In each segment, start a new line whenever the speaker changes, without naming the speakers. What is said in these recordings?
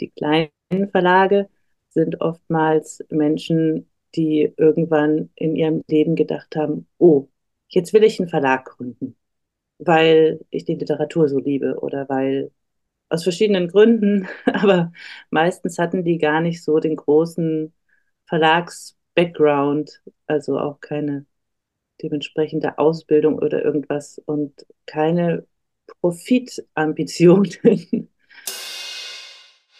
Die kleinen Verlage sind oftmals Menschen, die irgendwann in ihrem Leben gedacht haben, oh, jetzt will ich einen Verlag gründen, weil ich die Literatur so liebe oder weil aus verschiedenen Gründen, aber meistens hatten die gar nicht so den großen Verlags-Background, also auch keine dementsprechende Ausbildung oder irgendwas und keine Profitambitionen.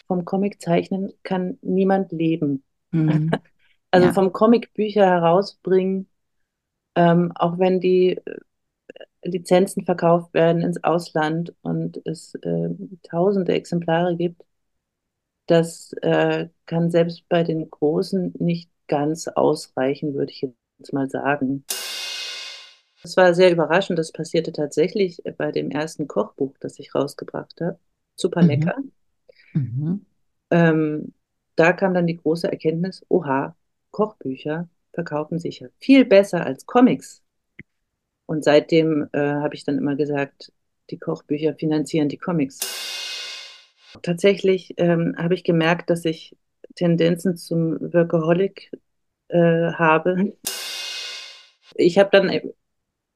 Vom Comiczeichnen kann niemand leben. Mhm. Also ja. vom Comic Bücher herausbringen, ähm, auch wenn die äh, Lizenzen verkauft werden ins Ausland und es äh, tausende Exemplare gibt, das äh, kann selbst bei den Großen nicht ganz ausreichen, würde ich jetzt mal sagen. Es war sehr überraschend, das passierte tatsächlich bei dem ersten Kochbuch, das ich rausgebracht habe. Super mhm. lecker. Mhm. Ähm, da kam dann die große Erkenntnis, oha, Kochbücher verkaufen sich ja viel besser als Comics. Und seitdem äh, habe ich dann immer gesagt, die Kochbücher finanzieren die Comics. Tatsächlich ähm, habe ich gemerkt, dass ich Tendenzen zum Workaholic äh, habe. Ich habe dann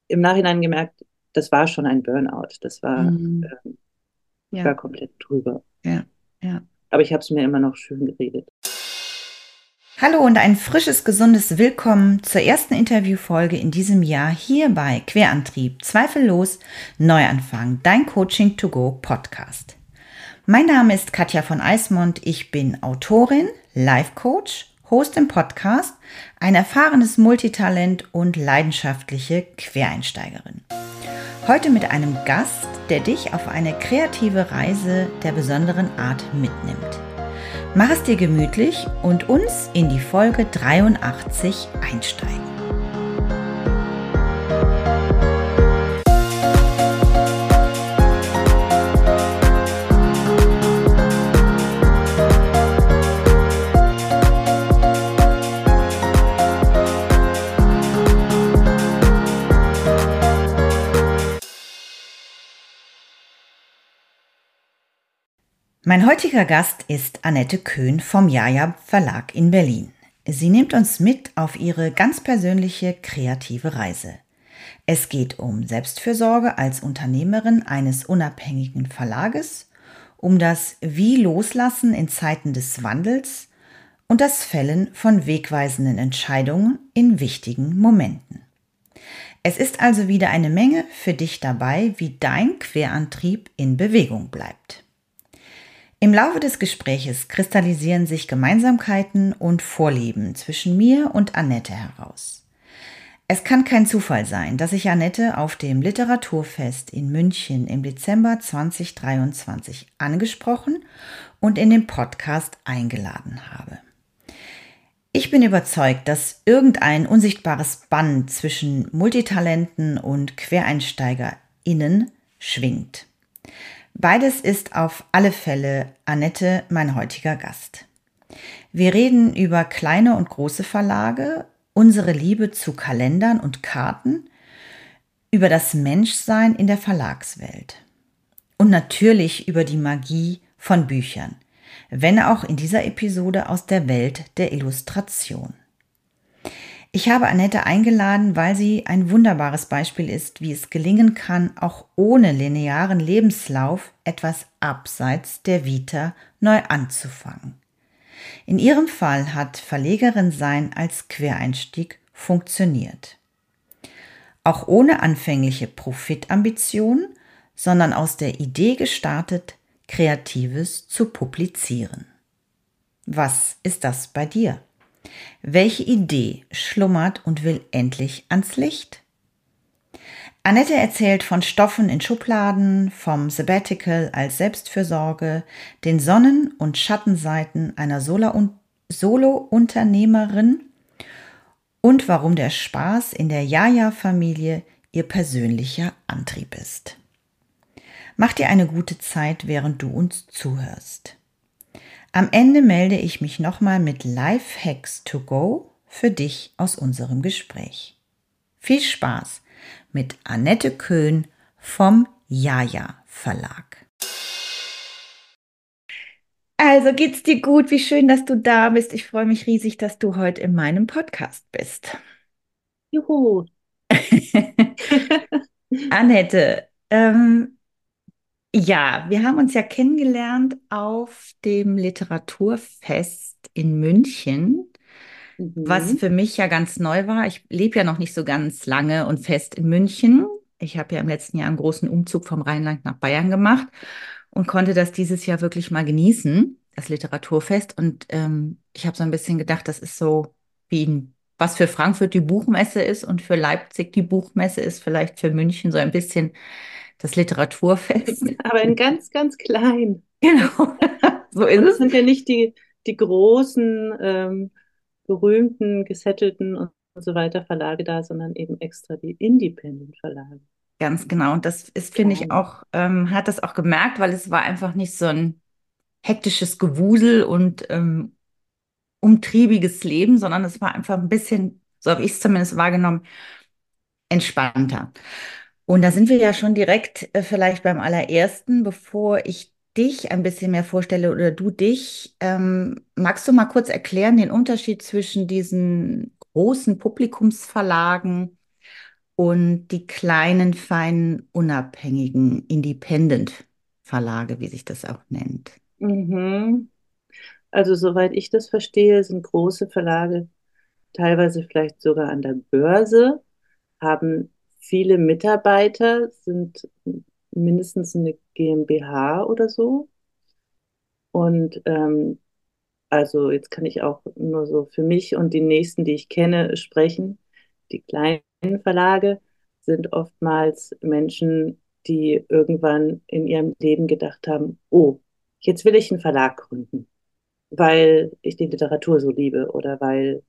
im Nachhinein gemerkt, das war schon ein Burnout. Das war, mhm. äh, ja. war komplett drüber.
Ja, ja.
Aber ich habe es mir immer noch schön geredet.
Hallo und ein frisches, gesundes Willkommen zur ersten Interviewfolge in diesem Jahr hier bei Querantrieb, zweifellos Neuanfang, dein Coaching to Go Podcast. Mein Name ist Katja von Eismond, ich bin Autorin, Life Coach, Host im Podcast, ein erfahrenes Multitalent und leidenschaftliche Quereinsteigerin. Heute mit einem Gast, der dich auf eine kreative Reise der besonderen Art mitnimmt. Mach es dir gemütlich und uns in die Folge 83 einsteigen. Mein heutiger Gast ist Annette Köhn vom Jaja Verlag in Berlin. Sie nimmt uns mit auf ihre ganz persönliche kreative Reise. Es geht um Selbstfürsorge als Unternehmerin eines unabhängigen Verlages, um das Wie loslassen in Zeiten des Wandels und das Fällen von wegweisenden Entscheidungen in wichtigen Momenten. Es ist also wieder eine Menge für dich dabei, wie dein Querantrieb in Bewegung bleibt. Im Laufe des Gespräches kristallisieren sich Gemeinsamkeiten und Vorlieben zwischen mir und Annette heraus. Es kann kein Zufall sein, dass ich Annette auf dem Literaturfest in München im Dezember 2023 angesprochen und in den Podcast eingeladen habe. Ich bin überzeugt, dass irgendein unsichtbares Band zwischen Multitalenten und QuereinsteigerInnen schwingt. Beides ist auf alle Fälle Annette, mein heutiger Gast. Wir reden über kleine und große Verlage, unsere Liebe zu Kalendern und Karten, über das Menschsein in der Verlagswelt und natürlich über die Magie von Büchern, wenn auch in dieser Episode aus der Welt der Illustration. Ich habe Annette eingeladen, weil sie ein wunderbares Beispiel ist, wie es gelingen kann, auch ohne linearen Lebenslauf etwas abseits der Vita neu anzufangen. In ihrem Fall hat Verlegerin sein als Quereinstieg funktioniert. Auch ohne anfängliche Profitambitionen, sondern aus der Idee gestartet, Kreatives zu publizieren. Was ist das bei dir? Welche Idee schlummert und will endlich ans Licht? Annette erzählt von Stoffen in Schubladen, vom Sabbatical als Selbstfürsorge, den Sonnen- und Schattenseiten einer Solo-Unternehmerin und warum der Spaß in der Jaja-Familie ihr persönlicher Antrieb ist. Mach dir eine gute Zeit, während du uns zuhörst. Am Ende melde ich mich nochmal mit Life Hacks to Go für dich aus unserem Gespräch. Viel Spaß mit Annette Köhn vom Jaja Verlag. Also geht's dir gut? Wie schön, dass du da bist. Ich freue mich riesig, dass du heute in meinem Podcast bist.
Juhu.
Annette, ähm, ja, wir haben uns ja kennengelernt auf dem Literaturfest in München, mhm. was für mich ja ganz neu war. Ich lebe ja noch nicht so ganz lange und fest in München. Ich habe ja im letzten Jahr einen großen Umzug vom Rheinland nach Bayern gemacht und konnte das dieses Jahr wirklich mal genießen, das Literaturfest. Und ähm, ich habe so ein bisschen gedacht, das ist so wie ein, was für Frankfurt die Buchmesse ist und für Leipzig die Buchmesse ist, vielleicht für München so ein bisschen das Literaturfest.
Aber in ganz, ganz klein.
Genau,
so ist es. Das sind ja nicht die, die großen, ähm, berühmten, gesettelten und so weiter Verlage da, sondern eben extra die Independent-Verlage.
Ganz genau. Und das ist, finde ich, auch, ähm, hat das auch gemerkt, weil es war einfach nicht so ein hektisches Gewusel und ähm, umtriebiges Leben, sondern es war einfach ein bisschen, so habe ich es zumindest wahrgenommen, entspannter. Und da sind wir ja schon direkt äh, vielleicht beim allerersten, bevor ich dich ein bisschen mehr vorstelle oder du dich. Ähm, magst du mal kurz erklären den Unterschied zwischen diesen großen Publikumsverlagen und die kleinen, feinen, unabhängigen Independent-Verlage, wie sich das auch nennt.
Mhm. Also soweit ich das verstehe, sind große Verlage teilweise vielleicht sogar an der Börse, haben viele Mitarbeiter, sind mindestens eine GmbH oder so. Und ähm, also jetzt kann ich auch nur so für mich und die nächsten, die ich kenne, sprechen. Die kleinen Verlage sind oftmals Menschen, die irgendwann in ihrem Leben gedacht haben, oh, jetzt will ich einen Verlag gründen, weil ich die Literatur so liebe oder weil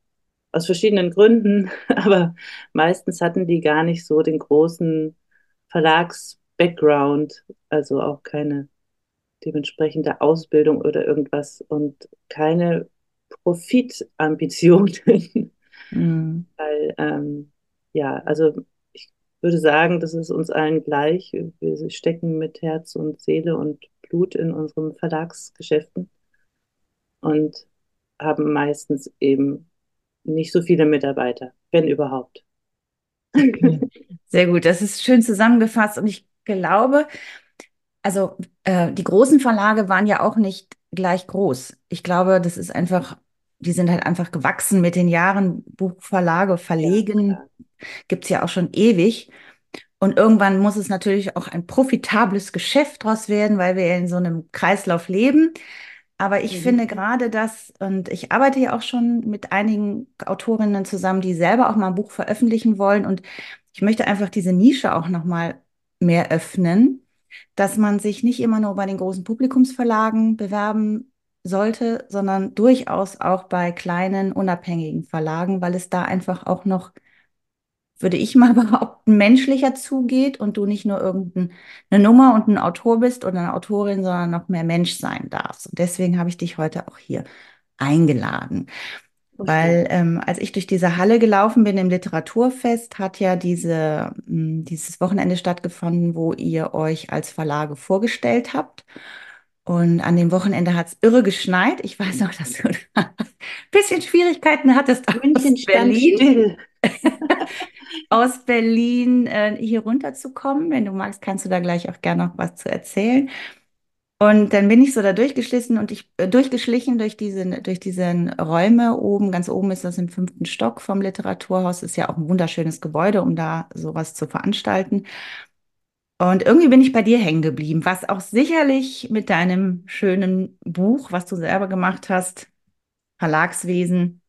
aus verschiedenen Gründen, aber meistens hatten die gar nicht so den großen Verlags-Background, also auch keine dementsprechende Ausbildung oder irgendwas und keine Profitambitionen. Mhm. Weil ähm, ja, also ich würde sagen, das ist uns allen gleich. Wir stecken mit Herz und Seele und Blut in unseren Verlagsgeschäften und haben meistens eben nicht so viele Mitarbeiter, wenn überhaupt.
Sehr gut, das ist schön zusammengefasst und ich glaube, also äh, die großen Verlage waren ja auch nicht gleich groß. Ich glaube, das ist einfach, die sind halt einfach gewachsen mit den Jahren. Buchverlage, Verlegen, ja, gibt es ja auch schon ewig. Und irgendwann muss es natürlich auch ein profitables Geschäft draus werden, weil wir in so einem Kreislauf leben. Aber ich mhm. finde gerade das, und ich arbeite ja auch schon mit einigen Autorinnen zusammen, die selber auch mal ein Buch veröffentlichen wollen. Und ich möchte einfach diese Nische auch nochmal mehr öffnen, dass man sich nicht immer nur bei den großen Publikumsverlagen bewerben sollte, sondern durchaus auch bei kleinen, unabhängigen Verlagen, weil es da einfach auch noch würde ich mal behaupten, menschlicher zugeht und du nicht nur irgendeine Nummer und ein Autor bist oder eine Autorin, sondern noch mehr Mensch sein darfst. Und deswegen habe ich dich heute auch hier eingeladen. Okay. Weil ähm, als ich durch diese Halle gelaufen bin im Literaturfest, hat ja diese, mh, hm, dieses Wochenende stattgefunden, wo ihr euch als Verlage vorgestellt habt. Und an dem Wochenende hat es irre geschneit. Ich weiß noch, dass du ein bisschen Schwierigkeiten hattest.
München aus Berlin.
aus Berlin äh, hier runterzukommen. Wenn du magst, kannst du da gleich auch gerne noch was zu erzählen. Und dann bin ich so da durchgeschlichen und ich äh, durchgeschlichen durch diese durch diesen Räume oben. Ganz oben ist das im fünften Stock vom Literaturhaus. Ist ja auch ein wunderschönes Gebäude, um da sowas zu veranstalten. Und irgendwie bin ich bei dir hängen geblieben, was auch sicherlich mit deinem schönen Buch, was du selber gemacht hast, Verlagswesen,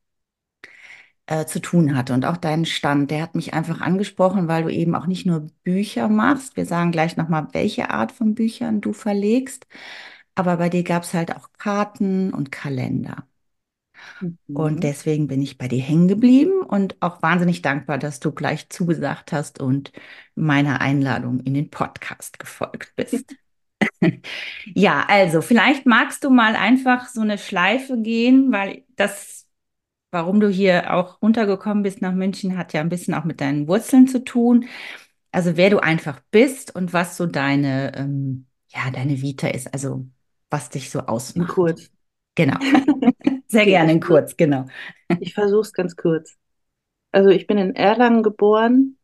äh, zu tun hatte. Und auch deinen Stand, der hat mich einfach angesprochen, weil du eben auch nicht nur Bücher machst. Wir sagen gleich nochmal, welche Art von Büchern du verlegst. Aber bei dir gab es halt auch Karten und Kalender. Mhm. Und deswegen bin ich bei dir hängen geblieben und auch wahnsinnig dankbar, dass du gleich zugesagt hast und meiner Einladung in den Podcast gefolgt bist. ja, also vielleicht magst du mal einfach so eine Schleife gehen, weil das, warum du hier auch runtergekommen bist nach München, hat ja ein bisschen auch mit deinen Wurzeln zu tun. Also wer du einfach bist und was so deine, ähm, ja, deine Vita ist, also was dich so ausmacht.
In kurz.
Genau. Sehr gerne in kurz, genau.
Ich versuche es ganz kurz. Also ich bin in Erlangen geboren,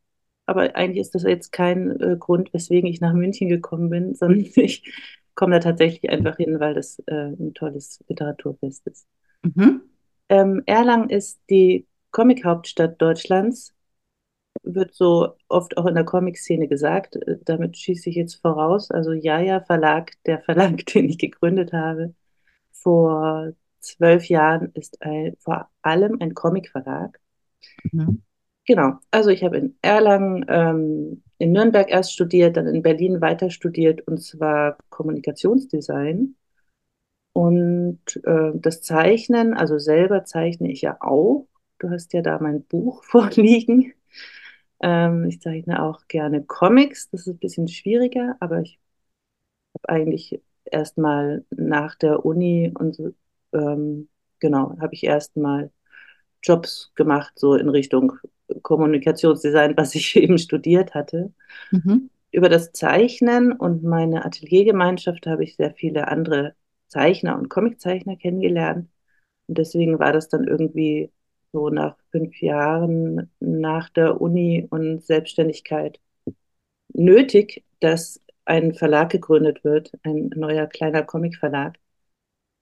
aber eigentlich ist das jetzt kein äh, Grund, weswegen ich nach München gekommen bin, sondern ich komme da tatsächlich einfach hin, weil das äh, ein tolles Literaturfest ist. Mhm. Ähm, Erlangen ist die Comic-Hauptstadt Deutschlands, wird so oft auch in der Comic-Szene gesagt. Äh, damit schieße ich jetzt voraus. Also Jaja Verlag, der Verlag, den ich gegründet habe, vor zwölf Jahren ist ein, vor allem ein Comic-Verlag. Mhm. Genau, also ich habe in Erlangen, ähm, in Nürnberg erst studiert, dann in Berlin weiter studiert und zwar Kommunikationsdesign. Und äh, das Zeichnen, also selber zeichne ich ja auch. Du hast ja da mein Buch vorliegen. Ähm, ich zeichne auch gerne Comics. Das ist ein bisschen schwieriger, aber ich habe eigentlich erstmal nach der Uni und so, ähm, genau, habe ich erstmal Jobs gemacht, so in Richtung Kommunikationsdesign, was ich eben studiert hatte. Mhm. Über das Zeichnen und meine Ateliergemeinschaft habe ich sehr viele andere Zeichner und Comiczeichner kennengelernt. Und deswegen war das dann irgendwie so nach fünf Jahren nach der Uni und Selbstständigkeit nötig, dass ein Verlag gegründet wird, ein neuer kleiner Comicverlag.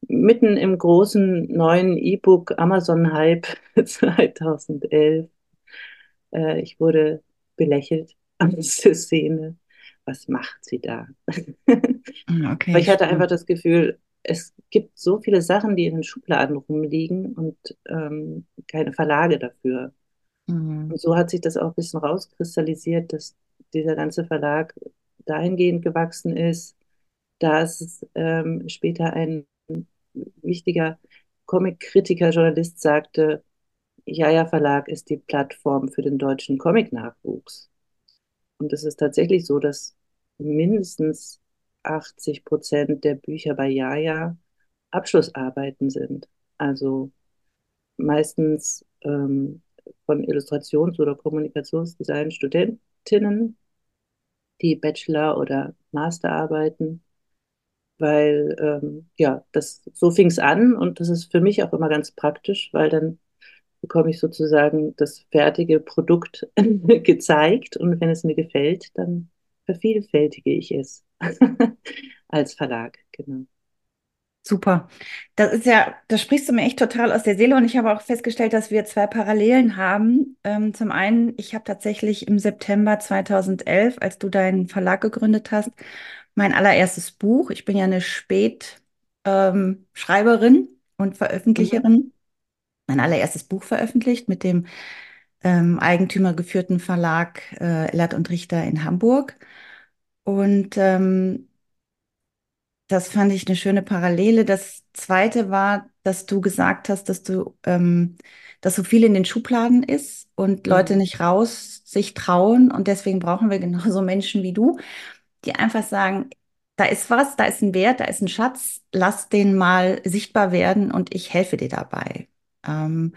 Mitten im großen neuen E-Book Amazon-Hype 2011. Äh, ich wurde belächelt an dieser Szene. Was macht sie da? Hm, okay, ich hatte einfach das Gefühl, es gibt so viele Sachen, die in den Schubladen rumliegen und ähm, keine Verlage dafür. Mhm. Und so hat sich das auch ein bisschen rauskristallisiert, dass dieser ganze Verlag dahingehend gewachsen ist, dass ähm, später ein wichtiger Comic-Kritiker, Journalist sagte, Jaja Verlag ist die Plattform für den deutschen Comic-Nachwuchs. Und es ist tatsächlich so, dass mindestens 80 Prozent der Bücher bei Jaja Abschlussarbeiten sind. Also meistens ähm, von Illustrations- oder Kommunikationsdesign Studentinnen, die Bachelor- oder Masterarbeiten, weil ähm, ja, das so fing es an und das ist für mich auch immer ganz praktisch, weil dann bekomme ich sozusagen das fertige Produkt gezeigt und wenn es mir gefällt, dann vervielfältige ich es als Verlag, genau.
Super. Das ist ja, das sprichst du mir echt total aus der Seele und ich habe auch festgestellt, dass wir zwei Parallelen haben. Ähm, zum einen, ich habe tatsächlich im September 2011, als du deinen Verlag gegründet hast, mein allererstes Buch. Ich bin ja eine Spätschreiberin ähm, und Veröffentlicherin. Mhm. Mein allererstes Buch veröffentlicht mit dem ähm, eigentümergeführten Verlag äh, Ellert und Richter in Hamburg. Und ähm, das fand ich eine schöne Parallele. Das zweite war, dass du gesagt hast, dass du, ähm, dass so viel in den Schubladen ist und mhm. Leute nicht raus sich trauen. Und deswegen brauchen wir genauso Menschen wie du, die einfach sagen, da ist was, da ist ein Wert, da ist ein Schatz, lass den mal sichtbar werden und ich helfe dir dabei. Ähm,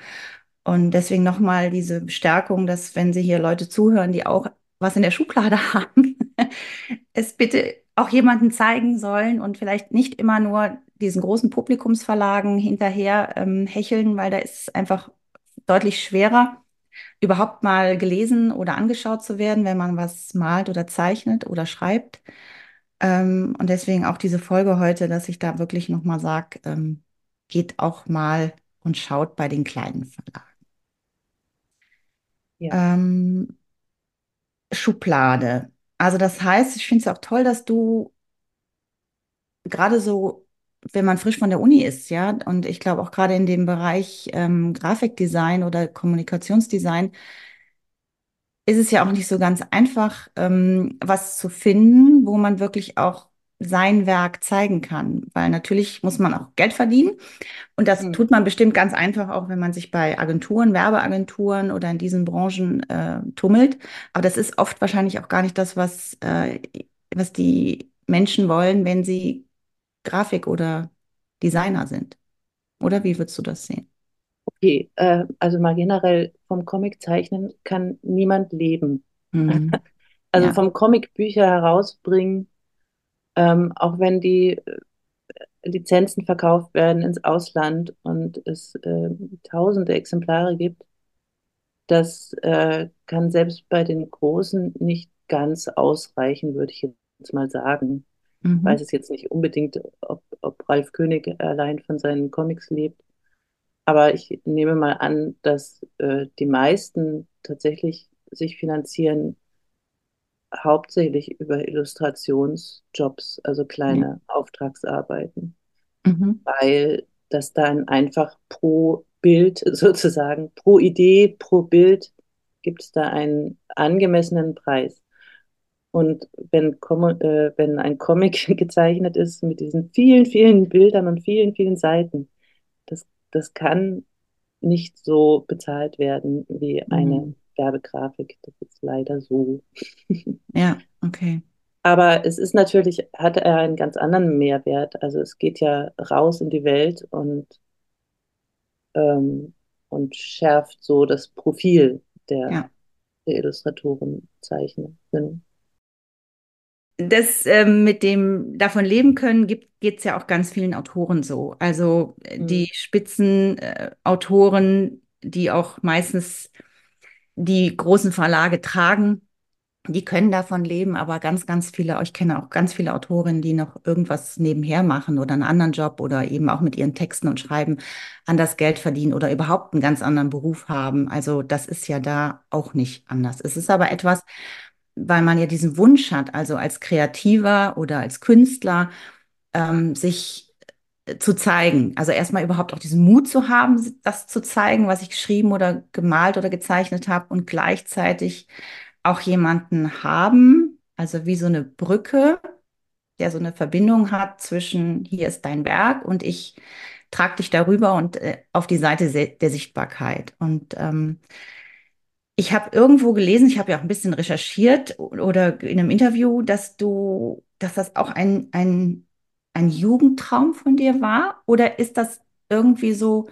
und deswegen nochmal diese Bestärkung, dass wenn Sie hier Leute zuhören, die auch was in der Schublade haben, es bitte auch jemanden zeigen sollen und vielleicht nicht immer nur diesen großen Publikumsverlagen hinterher ähm, hecheln, weil da ist es einfach deutlich schwerer, überhaupt mal gelesen oder angeschaut zu werden, wenn man was malt oder zeichnet oder schreibt. Ähm, und deswegen auch diese Folge heute, dass ich da wirklich nochmal sage, ähm, geht auch mal und schaut bei den kleinen Verlagen. Ja. Ähm, Schublade. Also das heißt, ich finde es auch toll, dass du gerade so, wenn man frisch von der Uni ist, ja, und ich glaube auch gerade in dem Bereich ähm, Grafikdesign oder Kommunikationsdesign, ist es ja auch nicht so ganz einfach, ähm, was zu finden, wo man wirklich auch sein Werk zeigen kann. Weil natürlich muss man auch Geld verdienen. Und das mhm. tut man bestimmt ganz einfach auch, wenn man sich bei Agenturen, Werbeagenturen oder in diesen Branchen äh, tummelt. Aber das ist oft wahrscheinlich auch gar nicht das, was, äh, was die Menschen wollen, wenn sie Grafik oder Designer sind. Oder wie würdest du das sehen?
Okay, äh, also mal generell vom Comic zeichnen kann niemand leben. Mhm. also ja. vom Comic Bücher herausbringen ähm, auch wenn die Lizenzen verkauft werden ins Ausland und es äh, tausende Exemplare gibt, das äh, kann selbst bei den Großen nicht ganz ausreichen, würde ich jetzt mal sagen. Mhm. Ich weiß es jetzt nicht unbedingt, ob, ob Ralf König allein von seinen Comics lebt. Aber ich nehme mal an, dass äh, die meisten tatsächlich sich finanzieren hauptsächlich über Illustrationsjobs, also kleine ja. Auftragsarbeiten, mhm. weil das dann einfach pro Bild sozusagen, pro Idee, pro Bild gibt es da einen angemessenen Preis. Und wenn, äh, wenn ein Comic gezeichnet ist mit diesen vielen, vielen Bildern und vielen, vielen Seiten, das, das kann nicht so bezahlt werden wie eine mhm. Werbegrafik. Das ist leider so.
Ja, okay.
Aber es ist natürlich, hat er einen ganz anderen Mehrwert. Also es geht ja raus in die Welt und, ähm, und schärft so das Profil der, ja. der Illustratoren, Zeichnerin
das äh, mit dem davon leben können, geht es ja auch ganz vielen Autoren so. Also äh, mhm. die Spitzenautoren, äh, die auch meistens die großen Verlage tragen, die können davon leben, aber ganz, ganz viele, ich kenne auch ganz viele Autorinnen, die noch irgendwas nebenher machen oder einen anderen Job oder eben auch mit ihren Texten und Schreiben anders Geld verdienen oder überhaupt einen ganz anderen Beruf haben. Also das ist ja da auch nicht anders. Es ist aber etwas, weil man ja diesen Wunsch hat, also als Kreativer oder als Künstler, ähm, sich zu zeigen. Also erstmal überhaupt auch diesen Mut zu haben, das zu zeigen, was ich geschrieben oder gemalt oder gezeichnet habe und gleichzeitig auch jemanden haben, also wie so eine Brücke, der so eine Verbindung hat zwischen hier ist dein Werk und ich trage dich darüber und äh, auf die Seite der Sichtbarkeit. Und ähm, ich habe irgendwo gelesen, ich habe ja auch ein bisschen recherchiert oder in einem Interview, dass du, dass das auch ein, ein, ein Jugendtraum von dir war? Oder ist das irgendwie so,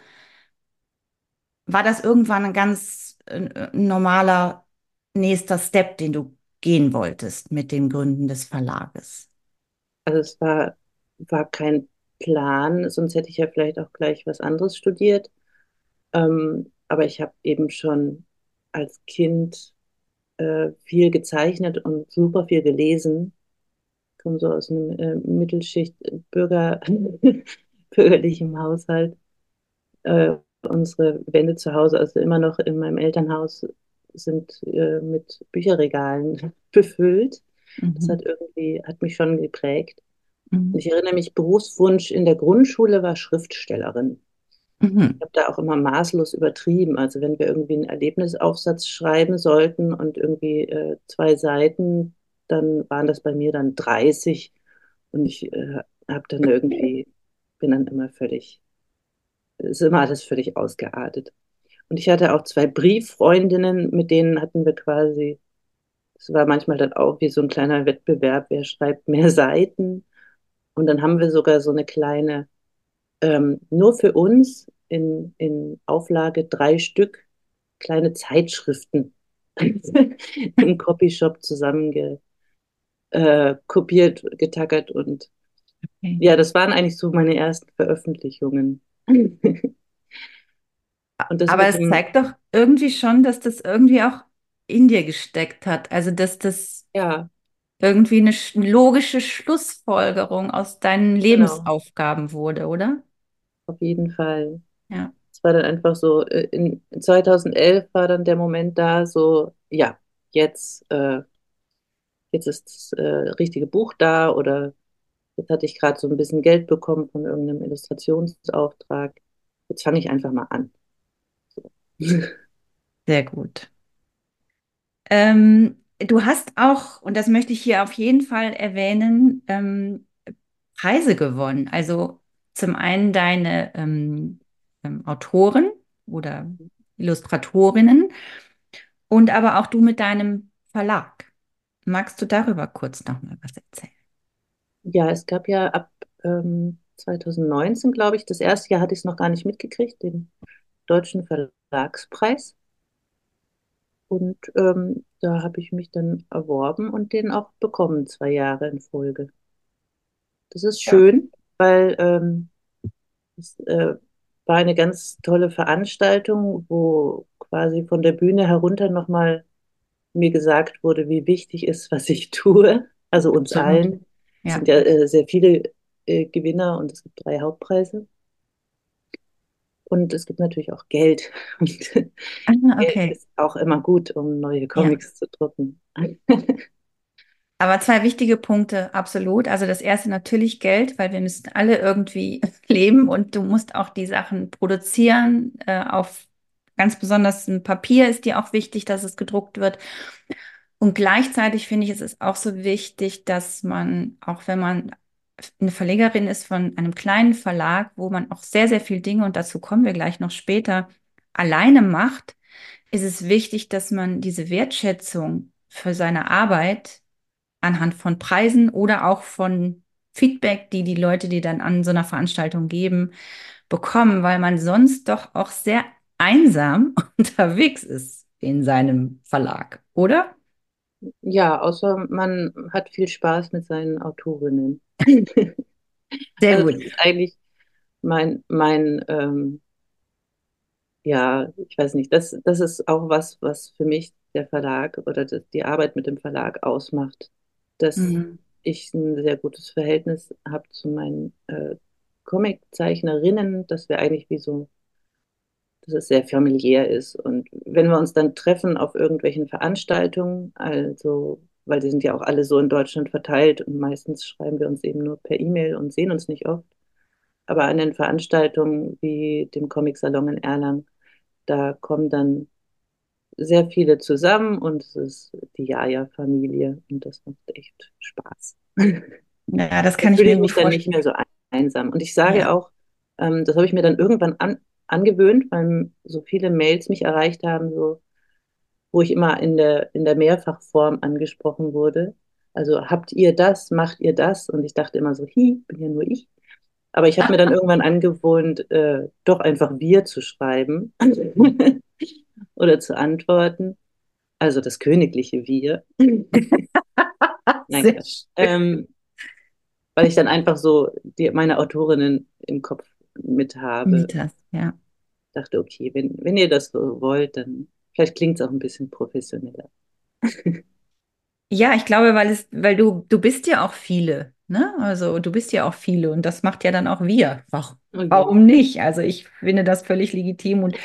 war das irgendwann ein ganz äh, normaler nächster Step, den du gehen wolltest mit dem Gründen des Verlages?
Also es war, war kein Plan, sonst hätte ich ja vielleicht auch gleich was anderes studiert. Ähm, aber ich habe eben schon als Kind äh, viel gezeichnet und super viel gelesen. Komme so aus einem äh, Mittelschicht äh, Bürger, bürgerlichem Haushalt. Äh, unsere Wände zu Hause, also immer noch in meinem Elternhaus, sind äh, mit Bücherregalen befüllt. Mhm. Das hat irgendwie, hat mich schon geprägt. Mhm. Ich erinnere mich, Berufswunsch in der Grundschule war Schriftstellerin. Mhm. Ich habe da auch immer maßlos übertrieben. Also wenn wir irgendwie einen Erlebnisaufsatz schreiben sollten und irgendwie äh, zwei Seiten, dann waren das bei mir dann 30 und ich äh, habe dann irgendwie, bin dann immer völlig, ist immer alles völlig ausgeartet. Und ich hatte auch zwei Brieffreundinnen, mit denen hatten wir quasi, es war manchmal dann auch wie so ein kleiner Wettbewerb, wer schreibt mehr Seiten. Und dann haben wir sogar so eine kleine ähm, nur für uns in, in Auflage drei Stück kleine Zeitschriften im Copyshop zusammenge äh, kopiert, getackert und okay. ja, das waren eigentlich so meine ersten Veröffentlichungen.
Aber es zeigt doch irgendwie schon, dass das irgendwie auch in dir gesteckt hat. Also, dass das ja. irgendwie eine logische Schlussfolgerung aus deinen genau. Lebensaufgaben genau. wurde, oder?
auf jeden Fall. Ja. Es war dann einfach so, äh, in 2011 war dann der Moment da, so, ja, jetzt, äh, jetzt ist das äh, richtige Buch da oder jetzt hatte ich gerade so ein bisschen Geld bekommen von irgendeinem Illustrationsauftrag. Jetzt fange ich einfach mal an. So.
Sehr gut. Ähm, du hast auch, und das möchte ich hier auf jeden Fall erwähnen, ähm, Preise gewonnen. Also zum einen deine ähm, ähm, Autoren oder Illustratorinnen und aber auch du mit deinem Verlag. Magst du darüber kurz noch mal was erzählen?
Ja, es gab ja ab ähm, 2019, glaube ich, das erste Jahr hatte ich es noch gar nicht mitgekriegt, den Deutschen Verlagspreis. Und ähm, da habe ich mich dann erworben und den auch bekommen, zwei Jahre in Folge. Das ist schön. weil ähm, es äh, war eine ganz tolle Veranstaltung, wo quasi von der Bühne herunter nochmal mir gesagt wurde, wie wichtig ist, was ich tue. Also uns
Absolut.
allen. Es sind ja äh, sehr viele äh, Gewinner und es gibt drei Hauptpreise. Und es gibt natürlich auch Geld. Und
ah, okay.
Geld ist auch immer gut, um neue Comics ja. zu drucken.
Aber zwei wichtige Punkte, absolut. Also das erste natürlich Geld, weil wir müssen alle irgendwie leben und du musst auch die Sachen produzieren. Äh, auf ganz besonders ein Papier ist dir auch wichtig, dass es gedruckt wird. Und gleichzeitig finde ich, es ist auch so wichtig, dass man, auch wenn man eine Verlegerin ist von einem kleinen Verlag, wo man auch sehr, sehr viel Dinge, und dazu kommen wir gleich noch später, alleine macht, ist es wichtig, dass man diese Wertschätzung für seine Arbeit anhand von Preisen oder auch von Feedback, die die Leute, die dann an so einer Veranstaltung geben, bekommen, weil man sonst doch auch sehr einsam unterwegs ist in seinem Verlag, oder?
Ja, außer man hat viel Spaß mit seinen Autorinnen.
Sehr also gut. Das
ist eigentlich mein, mein ähm, ja, ich weiß nicht, das, das ist auch was, was für mich der Verlag oder die Arbeit mit dem Verlag ausmacht dass mhm. ich ein sehr gutes Verhältnis habe zu meinen äh, Comiczeichnerinnen, dass wir eigentlich wie so, dass es sehr familiär ist. Und wenn wir uns dann treffen auf irgendwelchen Veranstaltungen, also, weil die sind ja auch alle so in Deutschland verteilt und meistens schreiben wir uns eben nur per E-Mail und sehen uns nicht oft. Aber an den Veranstaltungen wie dem Comic-Salon in Erlangen, da kommen dann sehr viele zusammen und es ist die Jaja-Familie und das macht echt Spaß.
Ja, das kann ich, ich mir
mich dann nicht mehr so einsam. Und ich sage ja. auch, ähm, das habe ich mir dann irgendwann an, angewöhnt, weil so viele Mails mich erreicht haben, so, wo ich immer in der, in der Mehrfachform angesprochen wurde. Also habt ihr das, macht ihr das? Und ich dachte immer so, hi, bin ja nur ich. Aber ich habe mir dann irgendwann angewohnt, äh, doch einfach wir zu schreiben oder zu antworten. Also das königliche Wir. Nein, ähm, weil ich dann einfach so die, meine Autorinnen im Kopf mit habe. Mit hast,
ja.
Dachte, okay, wenn, wenn ihr das so wollt, dann vielleicht klingt es auch ein bisschen professioneller.
ja, ich glaube, weil es, weil du, du bist ja auch viele. Ne? Also du bist ja auch viele und das macht ja dann auch wir. Warum, okay. warum nicht? Also ich finde das völlig legitim und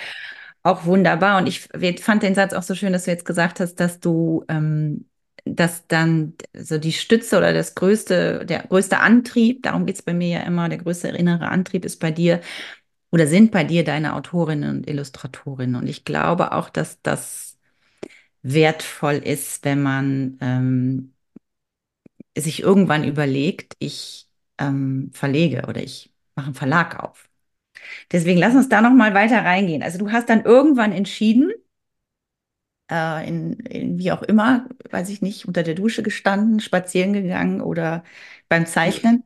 auch wunderbar. Und ich fand den Satz auch so schön, dass du jetzt gesagt hast, dass du, ähm, dass dann so die Stütze oder das größte, der größte Antrieb, darum geht es bei mir ja immer, der größte innere Antrieb ist bei dir oder sind bei dir deine Autorinnen und Illustratorinnen. Und ich glaube auch, dass das wertvoll ist, wenn man ähm, sich irgendwann überlegt, ich ähm, verlege oder ich mache einen Verlag auf. Deswegen lass uns da noch mal weiter reingehen. Also du hast dann irgendwann entschieden, äh, in, in, wie auch immer, weiß ich nicht, unter der Dusche gestanden, spazieren gegangen oder beim Zeichnen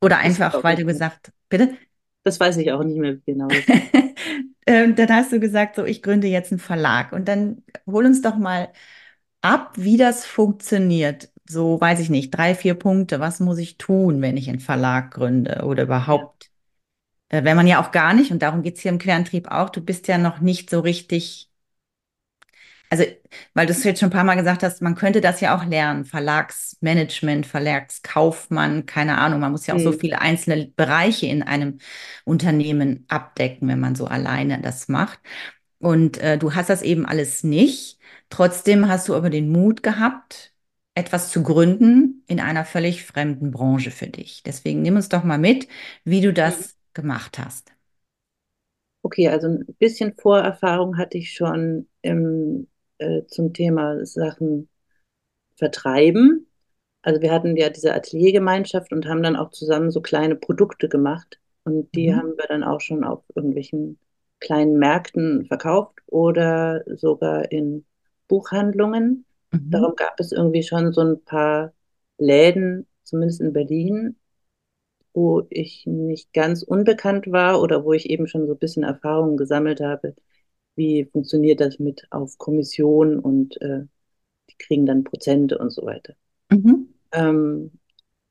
oder einfach, weil du gesagt, bitte?
Das weiß ich auch nicht mehr genau.
ähm, dann hast du gesagt, so ich gründe jetzt einen Verlag und dann hol uns doch mal ab, wie das funktioniert. So weiß ich nicht, drei, vier Punkte. Was muss ich tun, wenn ich einen Verlag gründe oder überhaupt äh, wenn man ja auch gar nicht, und darum geht es hier im Querantrieb auch, du bist ja noch nicht so richtig, also weil du es jetzt schon ein paar Mal gesagt hast, man könnte das ja auch lernen, Verlagsmanagement, Verlagskaufmann, keine Ahnung, man muss ja auch mhm. so viele einzelne Bereiche in einem Unternehmen abdecken, wenn man so alleine das macht. Und äh, du hast das eben alles nicht. Trotzdem hast du aber den Mut gehabt, etwas zu gründen in einer völlig fremden Branche für dich. Deswegen nimm uns doch mal mit, wie du das mhm gemacht hast?
Okay, also ein bisschen Vorerfahrung hatte ich schon im, äh, zum Thema Sachen vertreiben. Also wir hatten ja diese Ateliergemeinschaft und haben dann auch zusammen so kleine Produkte gemacht. Und die mhm. haben wir dann auch schon auf irgendwelchen kleinen Märkten verkauft oder sogar in Buchhandlungen. Mhm. Darum gab es irgendwie schon so ein paar Läden, zumindest in Berlin, wo ich nicht ganz unbekannt war oder wo ich eben schon so ein bisschen Erfahrungen gesammelt habe, wie funktioniert das mit auf Kommission und äh, die kriegen dann Prozente und so weiter. Mhm. Ähm,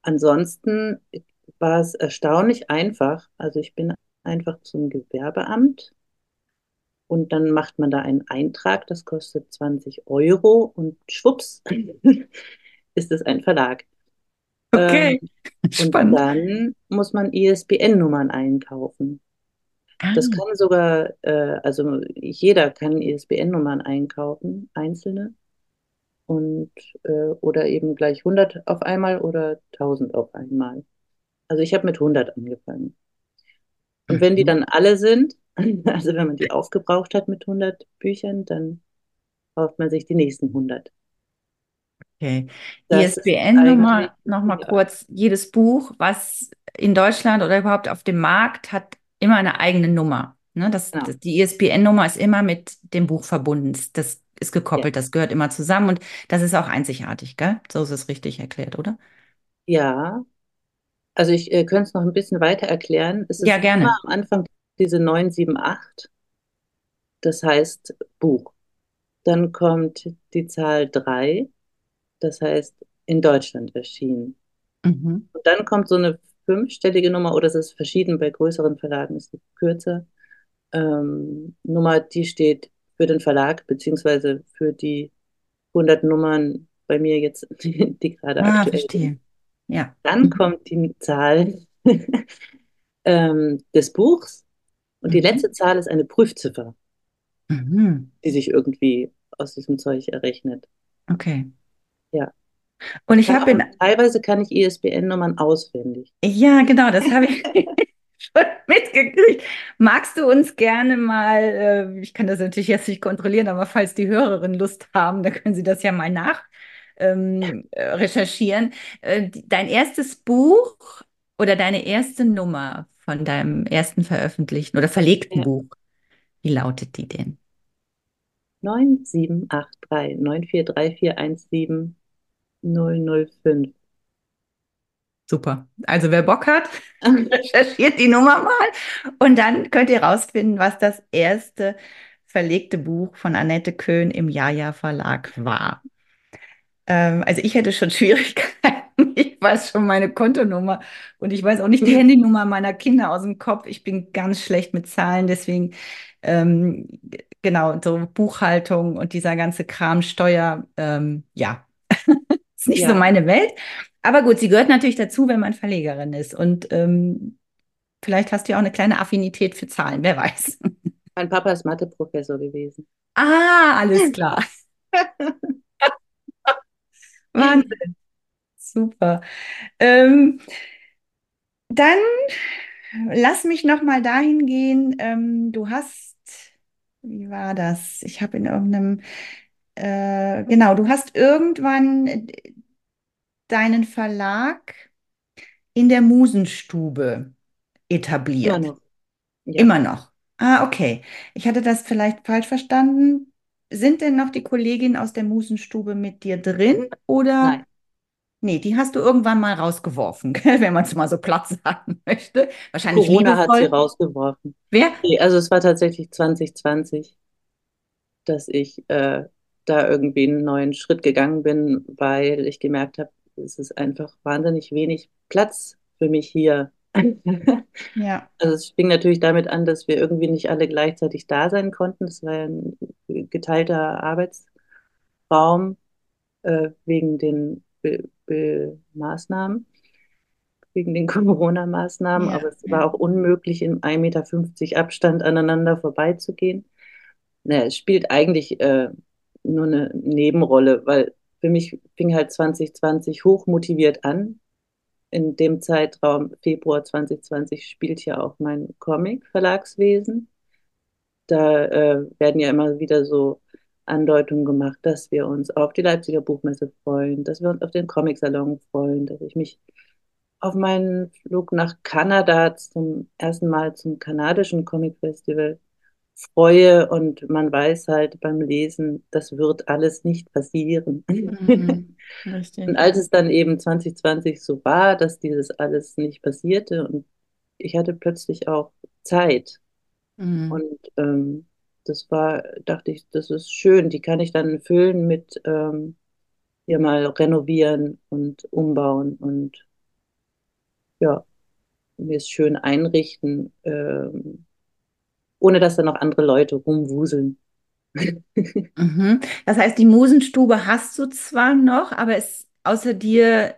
ansonsten war es erstaunlich einfach. Also ich bin einfach zum Gewerbeamt und dann macht man da einen Eintrag, das kostet 20 Euro und schwupps ist es ein Verlag.
Okay,
ähm, Spannend. Und dann muss man ISBN-Nummern einkaufen. Ah. Das kann sogar, äh, also jeder kann ISBN-Nummern einkaufen, einzelne. Und, äh, oder eben gleich 100 auf einmal oder 1000 auf einmal. Also ich habe mit 100 angefangen. Und wenn die mhm. dann alle sind, also wenn man die aufgebraucht hat mit 100 Büchern, dann kauft man sich die nächsten 100.
Okay. ISBN-Nummer nochmal ja. kurz. Jedes Buch, was in Deutschland oder überhaupt auf dem Markt hat, immer eine eigene Nummer. Ne? Das, genau. das die ISBN-Nummer ist immer mit dem Buch verbunden. Das ist gekoppelt, ja. das gehört immer zusammen und das ist auch einzigartig, gell? So ist es richtig erklärt, oder?
Ja. Also ich äh, könnte es noch ein bisschen weiter erklären. Es ist
ja, gerne.
am Anfang diese 978. Das heißt Buch. Dann kommt die Zahl 3 das heißt in Deutschland erschienen. Mhm. Und dann kommt so eine fünfstellige Nummer, oder es ist verschieden, bei größeren Verlagen ist es kürzer, ähm, Nummer, die steht für den Verlag, beziehungsweise für die 100 Nummern bei mir jetzt, die, die gerade
ah, aktuell verstehe. sind. Ja.
Dann mhm. kommt die Zahl ähm, des Buchs und mhm. die letzte Zahl ist eine Prüfziffer, mhm. die sich irgendwie aus diesem Zeug errechnet.
Okay.
Ja.
Und ich habe
teilweise kann ich ISBN-Nummern auswendig.
Ja, genau, das habe ich schon mitgekriegt. Magst du uns gerne mal, äh, ich kann das natürlich jetzt nicht kontrollieren, aber falls die Hörerinnen Lust haben, dann können sie das ja mal nach ähm, äh, recherchieren. Äh, dein erstes Buch oder deine erste Nummer von deinem ersten veröffentlichten oder verlegten ja. Buch, wie lautet die denn?
9783 943417 005.
Super. Also wer Bock hat, recherchiert die Nummer mal und dann könnt ihr rausfinden, was das erste verlegte Buch von Annette Köhn im Jaja Verlag war. Ähm, also ich hätte schon Schwierigkeiten. Ich weiß schon meine Kontonummer und ich weiß auch nicht die Handynummer meiner Kinder aus dem Kopf. Ich bin ganz schlecht mit Zahlen, deswegen ähm, genau so Buchhaltung und dieser ganze Kram, Steuer, ähm, ja, ist nicht ja. so meine Welt. Aber gut, sie gehört natürlich dazu, wenn man Verlegerin ist. Und ähm, vielleicht hast du ja auch eine kleine Affinität für Zahlen, wer weiß.
Mein Papa ist Matheprofessor gewesen.
Ah, alles klar. Wahnsinn. Super. Ähm, dann lass mich noch mal dahin gehen. Ähm, du hast, wie war das? Ich habe in irgendeinem äh, genau, du hast irgendwann deinen Verlag in der Musenstube etabliert.
Immer noch.
Ja. Immer noch. Ah, okay. Ich hatte das vielleicht falsch verstanden. Sind denn noch die Kolleginnen aus der Musenstube mit dir drin oder?
Nein.
Nee, die hast du irgendwann mal rausgeworfen, wenn man es mal so platt sagen möchte. Wahrscheinlich
Corona liebevoll. hat sie rausgeworfen.
Wer?
Nee, also es war tatsächlich 2020, dass ich äh, da irgendwie einen neuen Schritt gegangen bin, weil ich gemerkt habe, es ist einfach wahnsinnig wenig Platz für mich hier.
Ja.
Also es fing natürlich damit an, dass wir irgendwie nicht alle gleichzeitig da sein konnten. Das war ja ein geteilter Arbeitsraum äh, wegen den Be Be Maßnahmen, wegen den Corona-Maßnahmen. Ja, Aber es war auch unmöglich, in 1,50 Meter Abstand aneinander vorbeizugehen. Naja, es spielt eigentlich äh, nur eine Nebenrolle, weil für mich fing halt 2020 hochmotiviert an. In dem Zeitraum Februar 2020 spielt ja auch mein Comic-Verlagswesen. Da äh, werden ja immer wieder so Andeutungen gemacht, dass wir uns auf die Leipziger Buchmesse freuen, dass wir uns auf den Comic-Salon freuen, dass ich mich auf meinen Flug nach Kanada zum ersten Mal zum kanadischen Comic-Festival freue und man weiß halt beim Lesen, das wird alles nicht passieren. Mhm, und als es dann eben 2020 so war, dass dieses alles nicht passierte und ich hatte plötzlich auch Zeit mhm. und ähm, das war, dachte ich, das ist schön, die kann ich dann füllen mit ähm, hier mal renovieren und umbauen und ja, mir es schön einrichten, ähm, ohne dass da noch andere Leute rumwuseln.
Mhm. Das heißt, die Musenstube hast du zwar noch, aber es, außer dir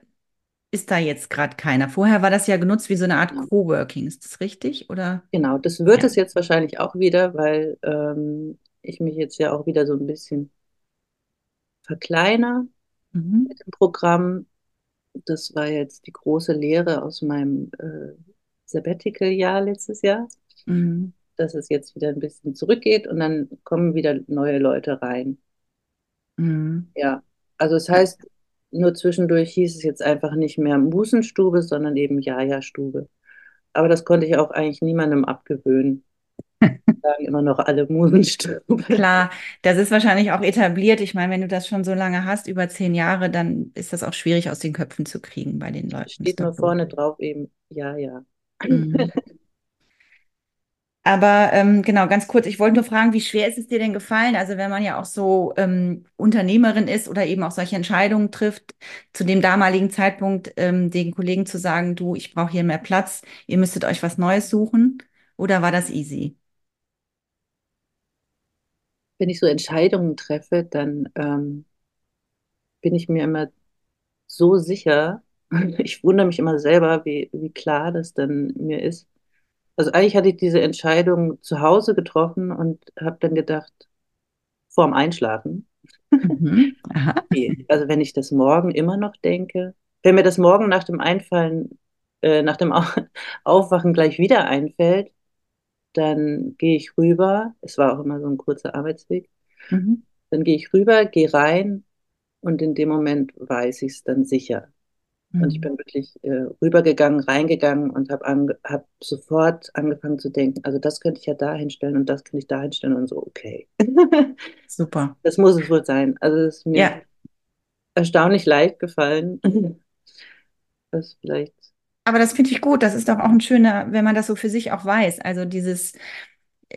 ist da jetzt gerade keiner. Vorher war das ja genutzt wie so eine Art. Coworking. Ist das richtig? Oder?
Genau, das wird
Ja.
es jetzt wahrscheinlich auch wieder, weil ähm, ich mich jetzt ja auch wieder so ein bisschen verkleiner
Mhm.
mit dem Programm. Das war jetzt die große Lehre aus meinem äh, Sabbatical-Jahr letztes Jahr,
Mhm.
Dass es jetzt wieder ein bisschen zurückgeht und dann kommen wieder neue Leute rein.
Mhm.
Ja, also es heißt, nur zwischendurch hieß es jetzt einfach nicht mehr Musenstube, sondern eben Jaja-Stube. Aber das konnte ich auch eigentlich niemandem abgewöhnen. Sagen immer noch alle Musenstube.
Klar, das ist wahrscheinlich auch etabliert. Ich meine, wenn du das schon so lange hast, über zehn Jahre, dann ist das auch schwierig aus den Köpfen zu kriegen bei den Leuten.
Steht nur vorne drauf eben Jaja.
Mhm. Aber ähm, genau, ganz kurz, ich wollte nur fragen, wie schwer ist es dir denn gefallen? Also wenn man ja auch so ähm, Unternehmerin ist oder eben auch solche Entscheidungen trifft, zu dem damaligen Zeitpunkt ähm, den Kollegen zu sagen, du, ich brauche hier mehr Platz, ihr müsstet euch was Neues suchen, oder war das easy?
Wenn ich so Entscheidungen treffe, dann ähm, bin ich mir immer so sicher. Ich wundere mich immer selber, wie, wie klar das dann mir ist. Also eigentlich hatte ich diese Entscheidung zu Hause getroffen und habe dann gedacht, vorm Einschlafen,
Mhm.
Also wenn ich das morgen immer noch denke, wenn mir das morgen nach dem Einfallen, äh, nach dem Au Aufwachen gleich wieder einfällt, dann gehe ich rüber. Es war auch immer so ein kurzer Arbeitsweg.
Mhm.
Dann gehe ich rüber, gehe rein und in dem Moment weiß ich es dann sicher. Und ich
Mhm.
bin wirklich äh, rübergegangen, reingegangen und habe ange hab sofort angefangen zu denken, also das könnte ich ja da hinstellen und das könnte ich da hinstellen und so, okay.
Super.
Das muss es wohl sein. Also es ist mir
Ja,
erstaunlich leicht gefallen. Das vielleicht,
aber das finde ich gut. Das ist doch auch ein schöner, wenn man das so für sich auch weiß. Also dieses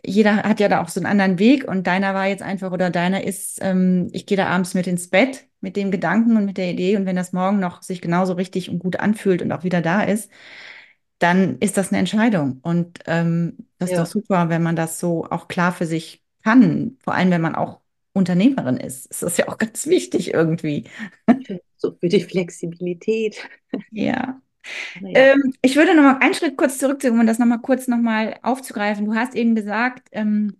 jeder hat ja da auch so einen anderen Weg und deiner war jetzt einfach oder deiner ist, ähm, ich gehe da abends mit ins Bett mit dem Gedanken und mit der Idee und wenn das morgen noch sich genauso richtig und gut anfühlt und auch wieder da ist, dann ist das eine Entscheidung und ähm, das ist doch
ja,
super, wenn man das so auch klar für sich kann, vor allem wenn man auch Unternehmerin ist. Ist das ja auch ganz wichtig irgendwie.
so für die Flexibilität.
Ja. Ähm, ich würde noch mal einen Schritt kurz zurückzukommen und das noch mal kurz noch mal aufzugreifen. Du hast eben gesagt, ähm,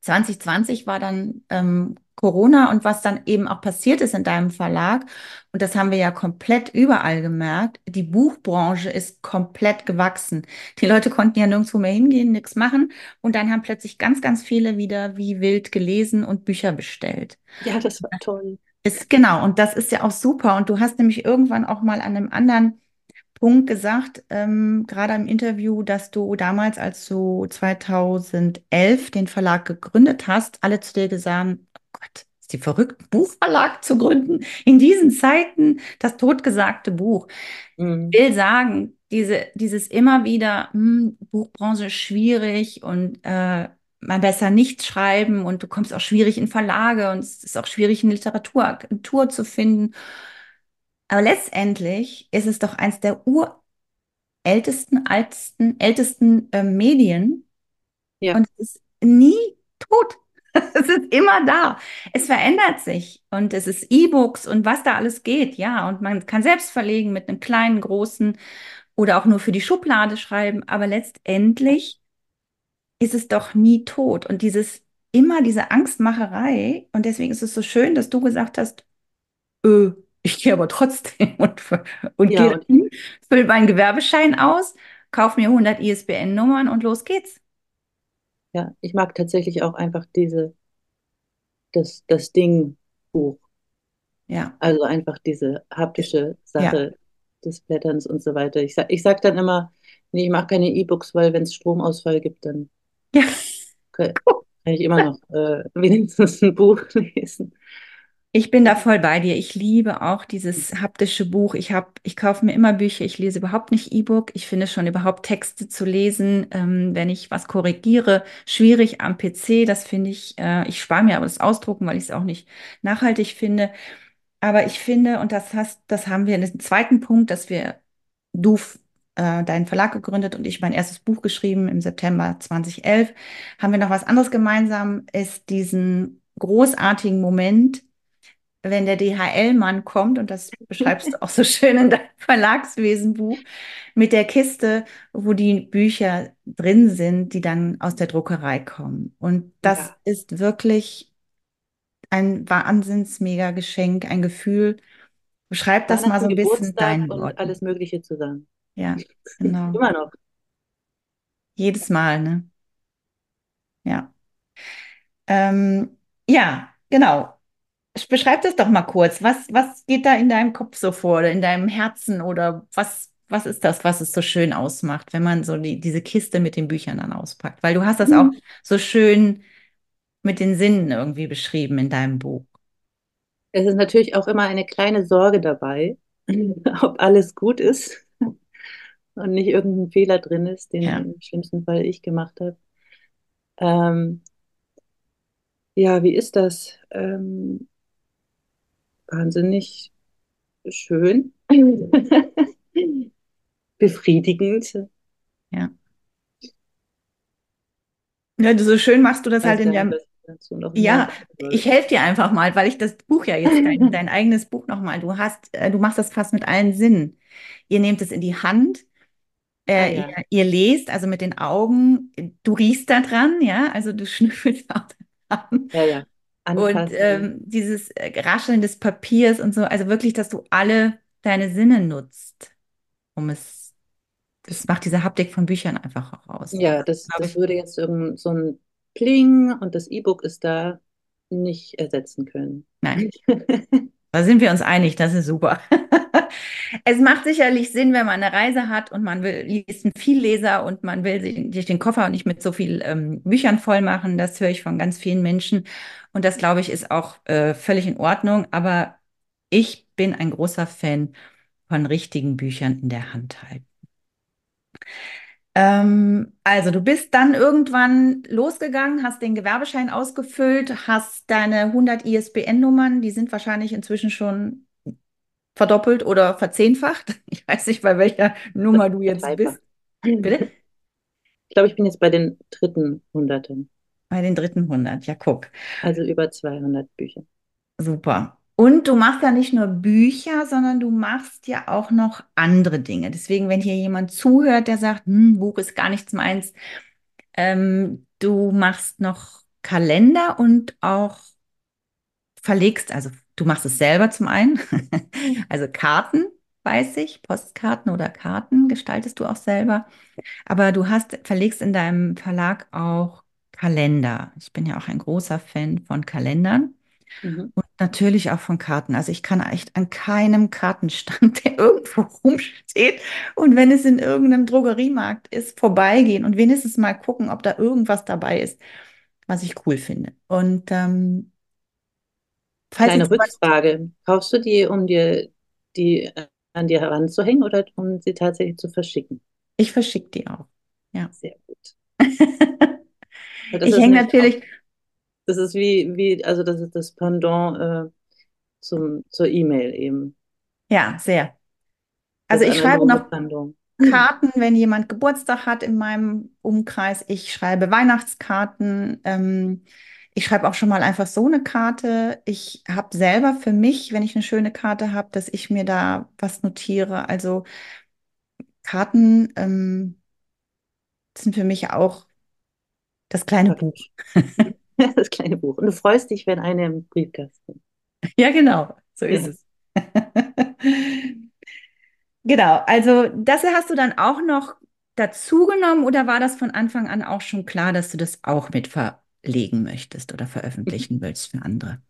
2020 war dann ähm, Corona und was dann eben auch passiert ist in deinem Verlag, und das haben wir ja komplett überall gemerkt, die Buchbranche ist komplett gewachsen. Die Leute konnten ja nirgendwo mehr hingehen, nichts machen und dann haben plötzlich ganz, ganz viele wieder wie wild gelesen und Bücher bestellt.
ja, das war toll.
Ist genau, und das ist ja auch super. Und du hast nämlich irgendwann auch mal an einem anderen Punkt gesagt, ähm, gerade im Interview, dass du damals, als du 2011 den Verlag gegründet hast, alle zu dir gesagt oh Gott, ist die verrückt, Buchverlag zu gründen in diesen Zeiten, das totgesagte Buch.
Mhm.
Ich will sagen, diese, dieses immer wieder, hm, Buchbranche ist schwierig und äh, mal besser nicht schreiben und du kommst auch schwierig in Verlage und es ist auch schwierig, eine Literatur zu finden. Aber letztendlich ist es doch eins der urältesten, altesten, ältesten äh, Medien
Ja,
und es ist nie tot. Es ist immer da. Es verändert sich und es ist E-Books und was da alles geht, ja. Und man kann selbst verlegen mit einem kleinen, großen oder auch nur für die Schublade schreiben. Aber letztendlich ist es doch nie tot. Und dieses immer diese Angstmacherei. Und deswegen ist es so schön, dass du gesagt hast, Ö, ich gehe aber trotzdem und, und
ja,
gehe dahin, fülle meinen Gewerbeschein aus, kauf mir 100 ISBN-Nummern und los geht's.
ja, ich mag tatsächlich auch einfach diese, das, das Ding Buch.
Ja,
Also einfach diese haptische
ja,
Sache des Blätterns und so weiter. Ich sag, ich sag dann immer, nee, ich mache keine E-Books, weil wenn es Stromausfall gibt, dann
ja.
kann kann ich immer noch äh, wenigstens ein Buch lesen.
Ich bin da voll bei dir. Ich liebe auch dieses haptische Buch. Ich habe, ich kaufe mir immer Bücher. Ich lese überhaupt nicht E-Book. Ich finde schon überhaupt Texte zu lesen, ähm, wenn ich was korrigiere, schwierig am PC. Das finde ich, äh, ich spare mir aber das Ausdrucken, weil ich es auch nicht nachhaltig finde. Aber ich finde, und das hast, das haben wir in dem zweiten Punkt, dass wir, du äh, deinen Verlag gegründet und ich mein erstes Buch geschrieben im September 2011, haben wir noch was anderes gemeinsam, ist diesen großartigen Moment, wenn der DHL-Mann kommt, und das beschreibst du auch so schön in deinem Verlagswesenbuch, mit der Kiste, wo die Bücher drin sind, die dann aus der Druckerei kommen. Und das ja. ist wirklich ein wahnsinns mega Geschenk, ein Gefühl. Beschreib das mal so ein bisschen dein
und alles Mögliche zusammen.
Ja, genau.
Immer noch.
Jedes Mal, ne? Ja. Ähm, ja, genau. Beschreib das doch mal kurz. Was, was geht da in deinem Kopf so vor oder in deinem Herzen oder was, was ist das, was es so schön ausmacht, wenn man so die, diese Kiste mit den Büchern dann auspackt? Weil du hast das mhm. auch so schön mit den Sinnen irgendwie beschrieben in deinem Buch.
Es ist natürlich auch immer eine kleine Sorge dabei, ob alles gut ist und nicht irgendein Fehler drin ist, den ja. im schlimmsten Fall ich gemacht habe. Ähm, ja, wie ist das? Ähm, wahnsinnig schön, befriedigend.
Ja. Ja, so schön machst du das halt in der. Ja, ich helfe dir einfach mal, weil ich das Buch ja jetzt, dein, dein eigenes Buch nochmal, du hast, äh, du machst das fast mit allen Sinnen. Ihr nehmt es in die Hand, äh, ah, ja. ihr, ihr, lest, also mit den Augen, du riechst da dran, ja, also du schnüffelst auch
dran. Ja, ja.
Anpassen. Und ähm, dieses äh, Rascheln des Papiers und so, also wirklich, dass du alle deine Sinne nutzt, um es, das macht diese Haptik von Büchern einfach auch aus.
Ja, das, das würde jetzt irgend so ein Pling und das E-Book ist da nicht ersetzen können.
Nein. Da sind wir uns einig, das ist super. es macht sicherlich Sinn, wenn man eine Reise hat und man will, liest einen Vielleser und man will sich den Koffer nicht mit so viel ähm, Büchern voll machen. Das höre ich von ganz vielen Menschen. Und das, glaube ich, ist auch äh, völlig in Ordnung. Aber ich bin ein großer Fan von richtigen Büchern in der Hand halten. Ähm, also du bist dann irgendwann losgegangen, hast den Gewerbeschein ausgefüllt, hast deine 100 ISBN-Nummern, die sind wahrscheinlich inzwischen schon verdoppelt oder verzehnfacht. Ich weiß nicht, bei welcher Nummer du jetzt bist.
Bitte? Ich glaube, ich bin jetzt bei den dritten Hunderten.
Bei den dritten 100, ja, guck.
Also über 200 Bücher.
Super. Und du machst ja nicht nur Bücher, sondern du machst ja auch noch andere Dinge. Deswegen, wenn hier jemand zuhört, der sagt, hm, Buch ist gar nichts meins, ähm, du machst noch Kalender und auch verlegst, also du machst es selber zum einen, also Karten, weiß ich, Postkarten oder Karten gestaltest du auch selber, aber du hast, verlegst in deinem Verlag auch Kalender. Ich bin ja auch ein großer Fan von Kalendern. Mhm. Und natürlich auch von Karten. Also ich kann echt an keinem Kartenstand, der irgendwo rumsteht und wenn es in irgendeinem Drogeriemarkt ist, vorbeigehen und wenigstens mal gucken, ob da irgendwas dabei ist, was ich cool finde. Und ähm,
Kleine Rückfrage. Kaufst du die, um dir die äh, an dir heranzuhängen oder um sie tatsächlich zu verschicken?
Ich verschicke die auch. Ja.
Sehr gut.
ich hänge natürlich,
das ist wie, wie, also das ist das Pendant äh, zum, zur E-Mail eben.
Ja, sehr. Also ich schreibe noch Pendant. Karten, wenn jemand Geburtstag hat in meinem Umkreis. Ich schreibe Weihnachtskarten. Ähm, ich schreibe auch schon mal einfach so eine Karte. Ich habe selber für mich, wenn ich eine schöne Karte habe, dass ich mir da was notiere. Also Karten ähm, sind für mich auch das kleine Buch.
das kleine Buch. Und du freust dich, wenn eine im Briefkasten.
Ja, genau. So ist ja. es. genau. Also, das hast du dann auch noch dazu genommen oder war das von Anfang an auch schon klar, dass du das auch mit verlegen möchtest oder veröffentlichen mhm. willst für andere?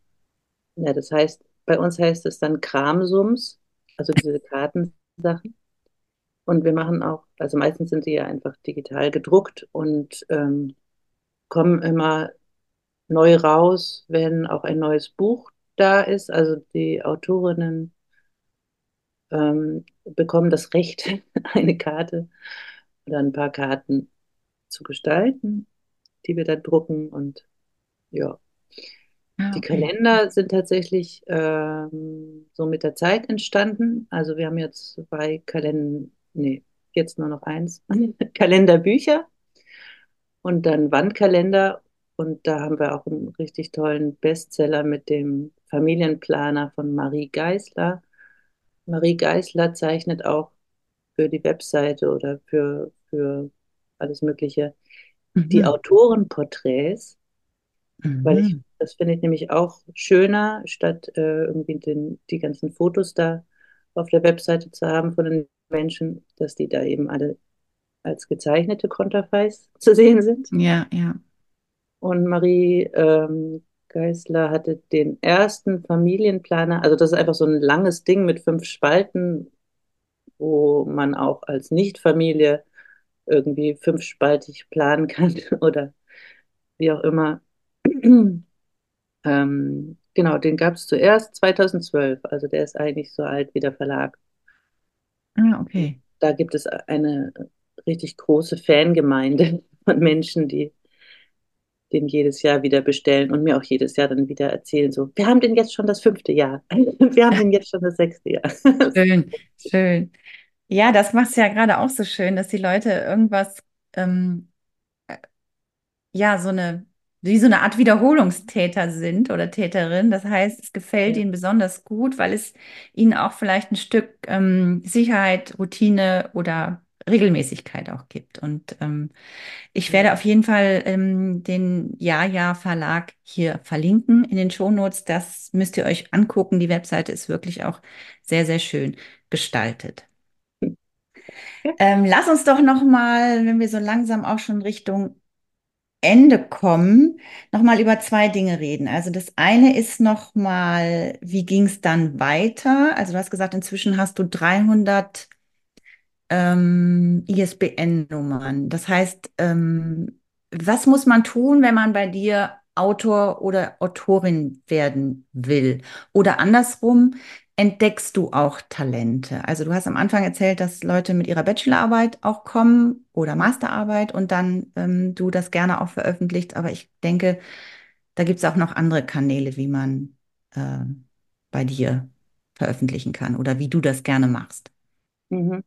Ja, das heißt, bei uns heißt es dann Kramsums, also diese Kartensachen. Und wir machen auch, also meistens sind sie ja einfach digital gedruckt und ähm, kommen immer neu raus, wenn auch ein neues Buch da ist. Also die Autorinnen ähm, bekommen das Recht, eine Karte oder ein paar Karten zu gestalten, die wir da drucken. Und ja, ah, okay. die Kalender sind tatsächlich ähm, so mit der Zeit entstanden. Also wir haben jetzt zwei Kalender, nee, jetzt nur noch eins, Kalenderbücher und dann Wandkalender. Und da haben wir auch einen richtig tollen Bestseller mit dem Familienplaner von Marie Geisler. Marie Geisler zeichnet auch für die Webseite oder für, für alles Mögliche mhm. die Autorenporträts, mhm. weil ich, das finde ich nämlich auch schöner, statt äh, irgendwie den, die ganzen Fotos da auf der Webseite zu haben von den Menschen, dass die da eben alle als gezeichnete Konterfeis zu sehen sind.
Ja, ja.
Und Marie ähm, Geisler hatte den ersten Familienplaner, also das ist einfach so ein langes Ding mit fünf Spalten, wo man auch als Nichtfamilie irgendwie fünfspaltig planen kann oder wie auch immer. ähm, genau, den gab es zuerst 2012, also der ist eigentlich so alt wie der Verlag.
Ah, okay.
Da gibt es eine richtig große Fangemeinde von Menschen, die den jedes Jahr wieder bestellen und mir auch jedes Jahr dann wieder erzählen, so, wir haben den jetzt schon das fünfte Jahr, wir haben den jetzt schon das sechste Jahr.
Schön, schön. Ja, das macht es ja gerade auch so schön, dass die Leute irgendwas, ähm, äh, ja, so eine, wie so eine Art Wiederholungstäter sind oder Täterin. Das heißt, es gefällt ihnen besonders gut, weil es ihnen auch vielleicht ein Stück ähm, Sicherheit, Routine oder Regelmäßigkeit auch gibt. Und ähm, ich werde auf jeden Fall ähm, den Ja-Ja Verlag hier verlinken in den Shownotes. Das müsst ihr euch angucken. Die Webseite ist wirklich auch sehr, sehr schön gestaltet. Ähm, lass uns doch noch mal, wenn wir so langsam auch schon Richtung Ende kommen, noch mal über zwei Dinge reden. Also das eine ist noch mal, wie ging es dann weiter? Also du hast gesagt, inzwischen hast du 300 ähm, ISBN-Nummern. Das heißt, ähm, was muss man tun, wenn man bei dir Autor oder Autorin werden will? Oder andersrum, entdeckst du auch Talente? Also du hast am Anfang erzählt, dass Leute mit ihrer Bachelorarbeit auch kommen oder Masterarbeit und dann ähm, du das gerne auch veröffentlicht. Aber ich denke, da gibt es auch noch andere Kanäle, wie man äh, bei dir veröffentlichen kann oder wie du das gerne machst.
Mhm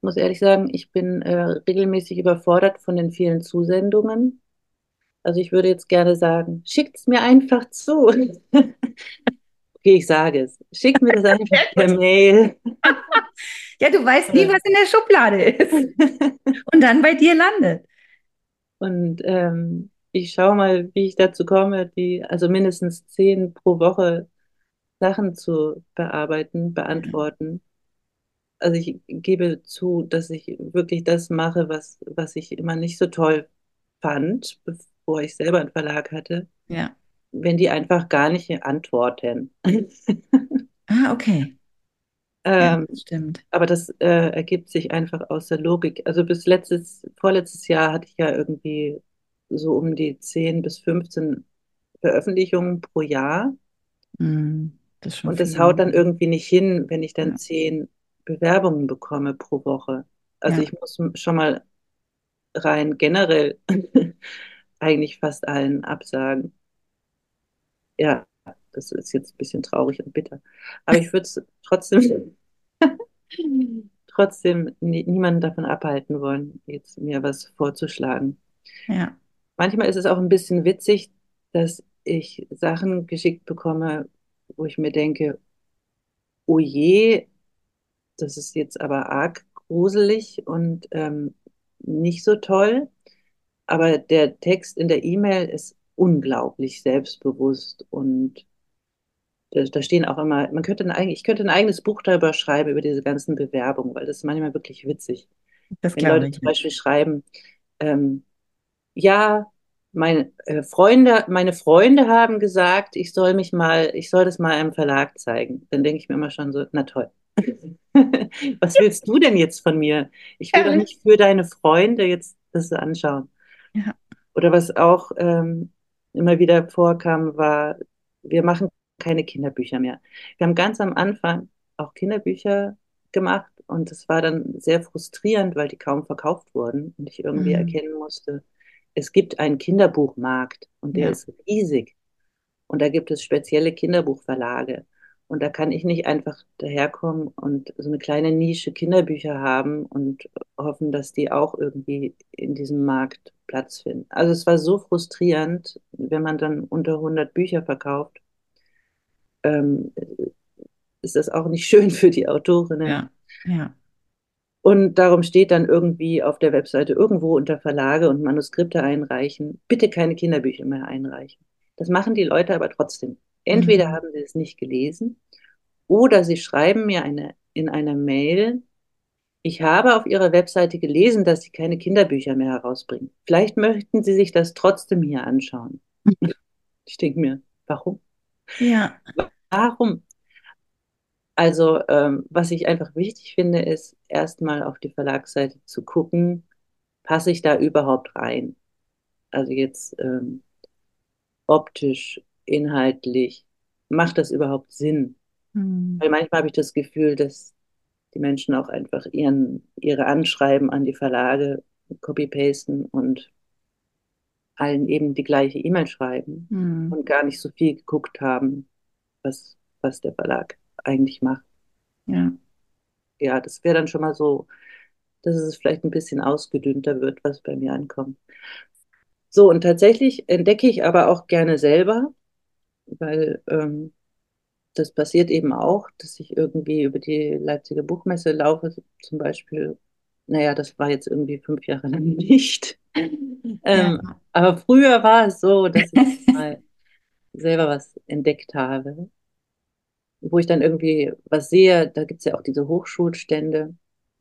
muss ehrlich sagen, ich bin äh, regelmäßig überfordert von den vielen Zusendungen. Also ich würde jetzt gerne sagen, schickt es mir einfach zu. okay, ich sage es. Schickt mir das einfach per Mail.
ja, du weißt nie, was in der Schublade ist. Und dann bei dir landet.
Und ähm, ich schaue mal, wie ich dazu komme, die, also mindestens zehn pro Woche Sachen zu bearbeiten, beantworten also ich gebe zu, dass ich wirklich das mache, was, was ich immer nicht so toll fand, bevor ich selber einen Verlag hatte.
Ja.
Wenn die einfach gar nicht antworten.
ah, okay.
Ähm, ja, stimmt. Aber das äh, ergibt sich einfach aus der Logik. Also bis letztes, vorletztes Jahr hatte ich ja irgendwie so um die 10 bis 15 Veröffentlichungen pro Jahr.
Mm, das
und das haut dann irgendwie nicht hin, wenn ich dann ja. 10 Bewerbungen bekomme pro Woche. Also ja. ich muss schon mal rein generell eigentlich fast allen absagen. Ja, das ist jetzt ein bisschen traurig und bitter. Aber ich würde es trotzdem, trotzdem nie, niemanden davon abhalten wollen, jetzt mir was vorzuschlagen.
Ja.
Manchmal ist es auch ein bisschen witzig, dass ich Sachen geschickt bekomme, wo ich mir denke, oh je, das ist jetzt aber arg gruselig und ähm, nicht so toll. Aber der Text in der E-Mail ist unglaublich selbstbewusst und da, da, stehen auch immer, man könnte ein, ich könnte ein eigenes Buch darüber schreiben, über diese ganzen Bewerbungen, weil das ist manchmal wirklich witzig. Das Wenn Leute ich. zum Beispiel schreiben, ähm, ja, meine äh, Freunde, meine Freunde haben gesagt, ich soll mich mal, ich soll das mal einem Verlag zeigen. Dann denke ich mir immer schon so, na toll. Was willst du denn jetzt von mir? Ich will doch nicht für deine Freunde jetzt das anschauen.
Ja.
Oder was auch ähm, immer wieder vorkam, war, wir machen keine Kinderbücher mehr. Wir haben ganz am Anfang auch Kinderbücher gemacht und es war dann sehr frustrierend, weil die kaum verkauft wurden und ich irgendwie mhm. erkennen musste, es gibt einen Kinderbuchmarkt und der ja. ist riesig. Und da gibt es spezielle Kinderbuchverlage. Und da kann ich nicht einfach daherkommen und so eine kleine Nische Kinderbücher haben und hoffen, dass die auch irgendwie in diesem Markt Platz finden. Also es war so frustrierend, wenn man dann unter 100 Bücher verkauft, ähm, ist das auch nicht schön für die Autorinnen.
Ja, ja.
Und darum steht dann irgendwie auf der Webseite irgendwo unter Verlage und Manuskripte einreichen, bitte keine Kinderbücher mehr einreichen. Das machen die Leute aber trotzdem. Entweder mhm. haben sie es nicht gelesen oder sie schreiben mir eine, in einer Mail, ich habe auf Ihrer Webseite gelesen, dass Sie keine Kinderbücher mehr herausbringen. Vielleicht möchten Sie sich das trotzdem hier anschauen. Ich denke mir, warum?
Ja.
Warum? Also, ähm, was ich einfach wichtig finde, ist erstmal auf die Verlagsseite zu gucken, passe ich da überhaupt rein? Also jetzt ähm, optisch, inhaltlich, macht das überhaupt Sinn? Mhm. Weil manchmal habe ich das Gefühl, dass die Menschen auch einfach ihren, ihre Anschreiben an die Verlage copy-pasten und allen eben die gleiche E-Mail schreiben mhm. und gar nicht so viel geguckt haben, was, was der Verlag eigentlich macht.
Ja.
Ja, das wäre dann schon mal so, dass es vielleicht ein bisschen ausgedünnter wird, was bei mir ankommt. So, und tatsächlich entdecke ich aber auch gerne selber, weil ähm, das passiert eben auch, dass ich irgendwie über die Leipziger Buchmesse laufe, zum Beispiel. Naja, das war jetzt irgendwie fünf Jahre lang nicht. ähm, ja. Aber früher war es so, dass ich mal selber was entdeckt habe wo ich dann irgendwie was sehe, da gibt es ja auch diese Hochschulstände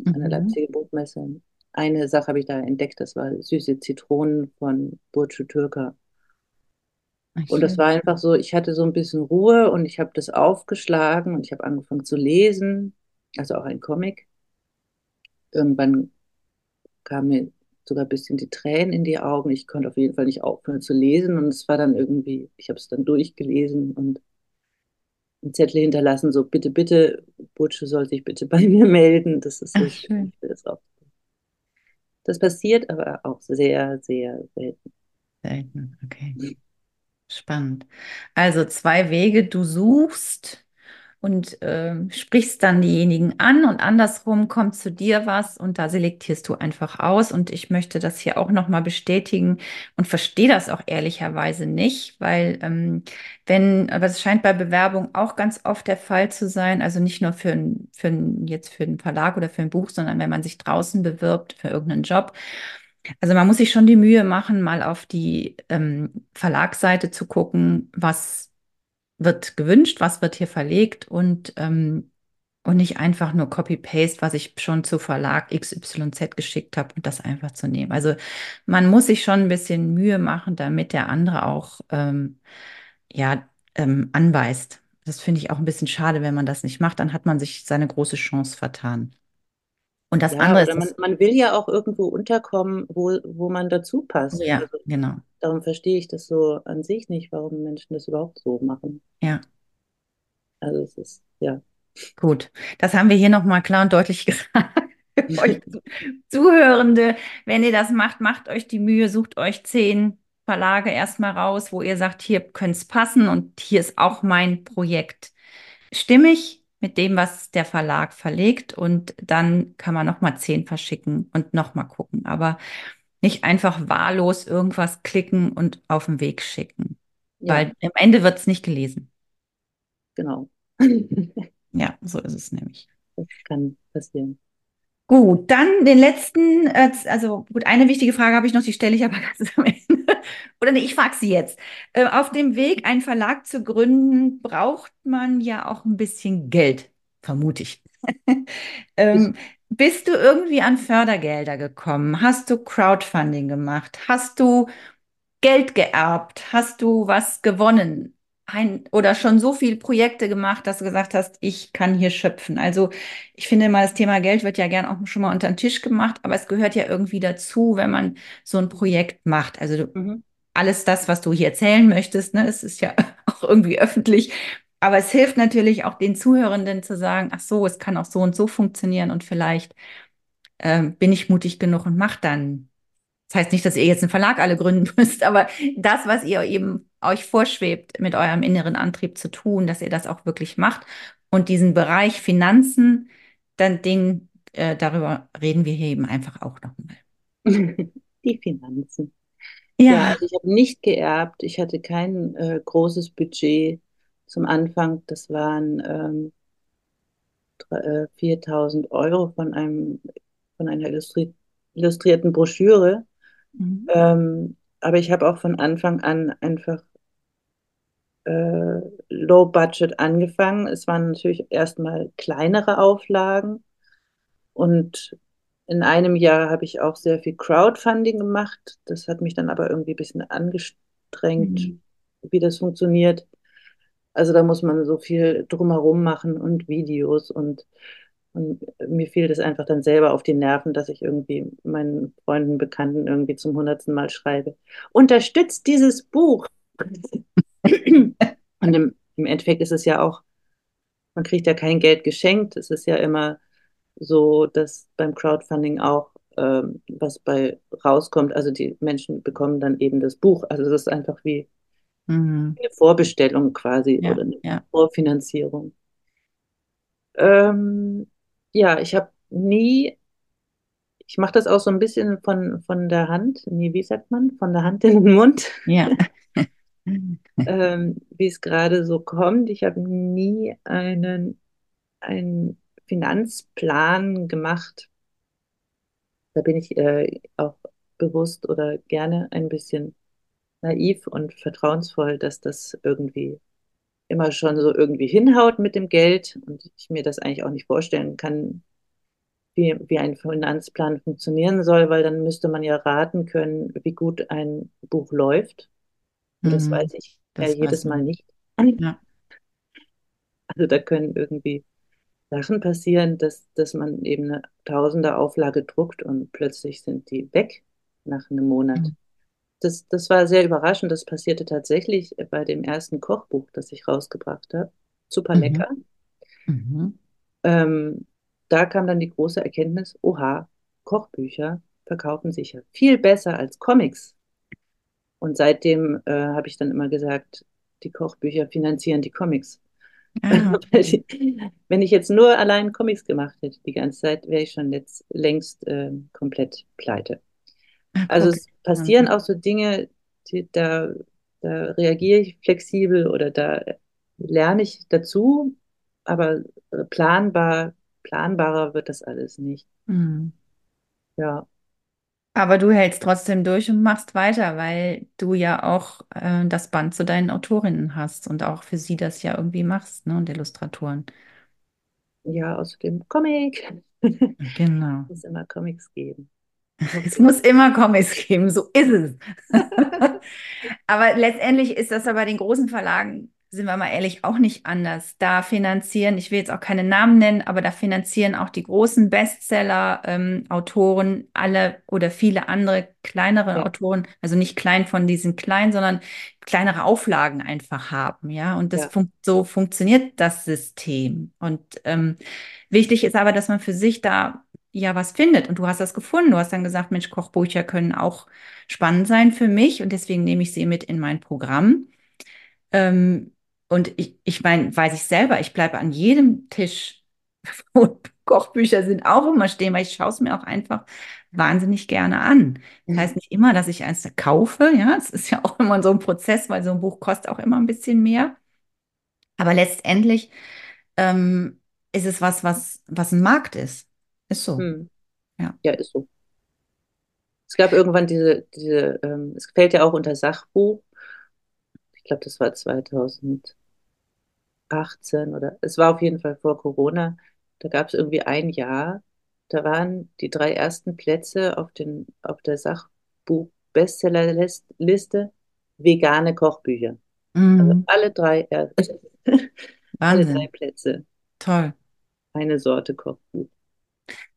an der mhm. Leipziger Buchmesse. Eine Sache habe ich da entdeckt, das war Süße Zitronen von Burcu Türker. Und das war einfach so, ich hatte so ein bisschen Ruhe und ich habe das aufgeschlagen und ich habe angefangen zu lesen, also auch ein Comic. Irgendwann kamen mir sogar ein bisschen die Tränen in die Augen. Ich konnte auf jeden Fall nicht aufhören zu lesen und es war dann irgendwie, ich habe es dann durchgelesen und einen Zettel hinterlassen, so bitte, bitte, Butsche soll sich bitte bei mir melden. Das ist so Ach, schön. Das, auch. das passiert aber auch sehr, sehr selten.
Selten, okay. Spannend. Also zwei Wege, du suchst und äh, sprichst dann diejenigen an und andersrum kommt zu dir was und da selektierst du einfach aus. Und ich möchte das hier auch nochmal bestätigen und verstehe das auch ehrlicherweise nicht, weil ähm, wenn, aber es scheint bei Bewerbung auch ganz oft der Fall zu sein, also nicht nur für, ein, für ein, jetzt für einen Verlag oder für ein Buch, sondern wenn man sich draußen bewirbt für irgendeinen Job. Also man muss sich schon die Mühe machen, mal auf die ähm, Verlagsseite zu gucken, was wird gewünscht, was wird hier verlegt und, ähm, und nicht einfach nur Copy-Paste, was ich schon zu Verlag XYZ geschickt habe und das einfach zu nehmen. Also man muss sich schon ein bisschen Mühe machen, damit der andere auch ähm, ja, ähm, anweist. Das finde ich auch ein bisschen schade, wenn man das nicht macht, dann hat man sich seine große Chance vertan. Und das
ja,
andere ist.
Man, man, will ja auch irgendwo unterkommen, wo, wo man dazu passt.
Ja, also, genau.
Darum verstehe ich das so an sich nicht, warum Menschen das überhaupt so machen.
Ja.
Also es ist, ja.
Gut, das haben wir hier nochmal klar und deutlich gesagt. euch Zuhörende, wenn ihr das macht, macht euch die Mühe, sucht euch zehn Verlage erstmal raus, wo ihr sagt, hier könnte es passen und hier ist auch mein Projekt stimmig mit dem, was der Verlag verlegt und dann kann man nochmal zehn verschicken und nochmal gucken. Aber nicht einfach wahllos irgendwas klicken und auf den Weg schicken. Ja. Weil am Ende wird es nicht gelesen.
Genau.
ja, so ist es nämlich.
Das kann passieren.
Gut, dann den letzten, äh, also gut, eine wichtige Frage habe ich noch, die stelle ich aber ganz am Ende. Oder nee, ich frage sie jetzt. Äh, auf dem Weg, einen Verlag zu gründen, braucht man ja auch ein bisschen Geld, vermute ich. ähm, bist du irgendwie an Fördergelder gekommen? Hast du Crowdfunding gemacht? Hast du Geld geerbt? Hast du was gewonnen? Ein, oder schon so viele Projekte gemacht, dass du gesagt hast, ich kann hier schöpfen. Also ich finde mal, das Thema Geld wird ja gern auch schon mal unter den Tisch gemacht, aber es gehört ja irgendwie dazu, wenn man so ein Projekt macht. Also mhm. alles das, was du hier erzählen möchtest, ne, es ist ja auch irgendwie öffentlich. Aber es hilft natürlich auch den Zuhörenden zu sagen, ach so, es kann auch so und so funktionieren und vielleicht äh, bin ich mutig genug und mache dann das heißt nicht, dass ihr jetzt einen Verlag alle gründen müsst, aber das, was ihr eben euch vorschwebt, mit eurem inneren Antrieb zu tun, dass ihr das auch wirklich macht und diesen Bereich Finanzen, dann Ding, äh, darüber reden wir hier eben einfach auch nochmal.
Die Finanzen. Ja, ja also ich habe nicht geerbt. Ich hatte kein äh, großes Budget zum Anfang. Das waren ähm, 4000 äh, Euro von einem von einer illustri illustrierten Broschüre. Mhm. Ähm, aber ich habe auch von Anfang an einfach äh, Low Budget angefangen. Es waren natürlich erstmal kleinere Auflagen und in einem Jahr habe ich auch sehr viel Crowdfunding gemacht. Das hat mich dann aber irgendwie ein bisschen angestrengt, mhm. wie das funktioniert. Also da muss man so viel drumherum machen und Videos und, und mir fiel das einfach dann selber auf die Nerven, dass ich irgendwie meinen Freunden, Bekannten irgendwie zum hundertsten Mal schreibe. Unterstützt dieses Buch. und im, im Endeffekt ist es ja auch, man kriegt ja kein Geld geschenkt. Es ist ja immer so, dass beim Crowdfunding auch ähm, was bei rauskommt. Also die Menschen bekommen dann eben das Buch. Also das ist einfach wie mhm. eine Vorbestellung quasi ja, oder eine ja. Vorfinanzierung. Ähm, ja, ich habe nie, ich mache das auch so ein bisschen von, von der Hand, nee, wie sagt man, von der Hand in den Mund.
Ja.
ähm, wie es gerade so kommt. Ich habe nie einen, einen Finanzplan gemacht. Da bin ich äh, auch bewusst oder gerne ein bisschen naiv und vertrauensvoll, dass das irgendwie immer schon so irgendwie hinhaut mit dem Geld und ich mir das eigentlich auch nicht vorstellen kann, wie, wie ein Finanzplan funktionieren soll, weil dann müsste man ja raten können, wie gut ein Buch läuft. Und das mhm, weiß ich das ja jedes Mal nicht. Ja. Also da können irgendwie Sachen passieren, dass, dass man eben eine Tausender Auflage druckt und plötzlich sind die weg nach einem Monat. Mhm. Das, das war sehr überraschend. Das passierte tatsächlich bei dem ersten Kochbuch, das ich rausgebracht habe. Super mhm. lecker. Mhm. Ähm, da kam dann die große Erkenntnis, oha, Kochbücher verkaufen sich ja viel besser als Comics. Und seitdem äh, habe ich dann immer gesagt, die Kochbücher finanzieren die Comics. Ah. Wenn ich jetzt nur allein Comics gemacht hätte die ganze Zeit, wäre ich schon jetzt längst äh, komplett pleite. Also okay. es passieren auch so Dinge, die, da, da reagiere ich flexibel oder da lerne ich dazu, aber planbar, planbarer wird das alles nicht. Mhm. Ja.
Aber du hältst trotzdem durch und machst weiter, weil du ja auch äh, das Band zu deinen Autorinnen hast und auch für sie das ja irgendwie machst, ne? Und Illustratoren.
Ja, außerdem Comic.
Genau.
Es muss immer Comics geben.
Es muss immer Comics geben, so ist es. aber letztendlich ist das aber bei den großen Verlagen sind wir mal ehrlich, auch nicht anders. Da finanzieren, ich will jetzt auch keine Namen nennen, aber da finanzieren auch die großen Bestseller-Autoren ähm, alle oder viele andere kleinere ja. Autoren, also nicht klein von diesen kleinen, sondern kleinere Auflagen einfach haben, ja. Und das ja. fun so funktioniert das System. Und ähm, wichtig ist aber, dass man für sich da ja was findet. Und du hast das gefunden. Du hast dann gesagt, Mensch, Kochbücher können auch spannend sein für mich und deswegen nehme ich sie mit in mein Programm. Ähm, und ich, ich meine, weiß ich selber, ich bleibe an jedem Tisch, wo Kochbücher sind, auch immer stehen, weil ich schaue es mir auch einfach wahnsinnig gerne an. Das heißt nicht immer, dass ich eins kaufe, ja, es ist ja auch immer so ein Prozess, weil so ein Buch kostet auch immer ein bisschen mehr. Aber letztendlich ähm, ist es was, was, was ein Markt ist. Ist so. Hm.
Ja. ja, ist so. Es gab irgendwann diese, diese ähm, es fällt ja auch unter Sachbuch, glaube, das war 2018 oder es war auf jeden Fall vor Corona. Da gab es irgendwie ein Jahr, da waren die drei ersten Plätze auf, den, auf der Sachbuch-Bestsellerliste vegane Kochbücher. Mhm. Also alle drei, alle drei Plätze.
Toll.
Eine Sorte Kochbuch.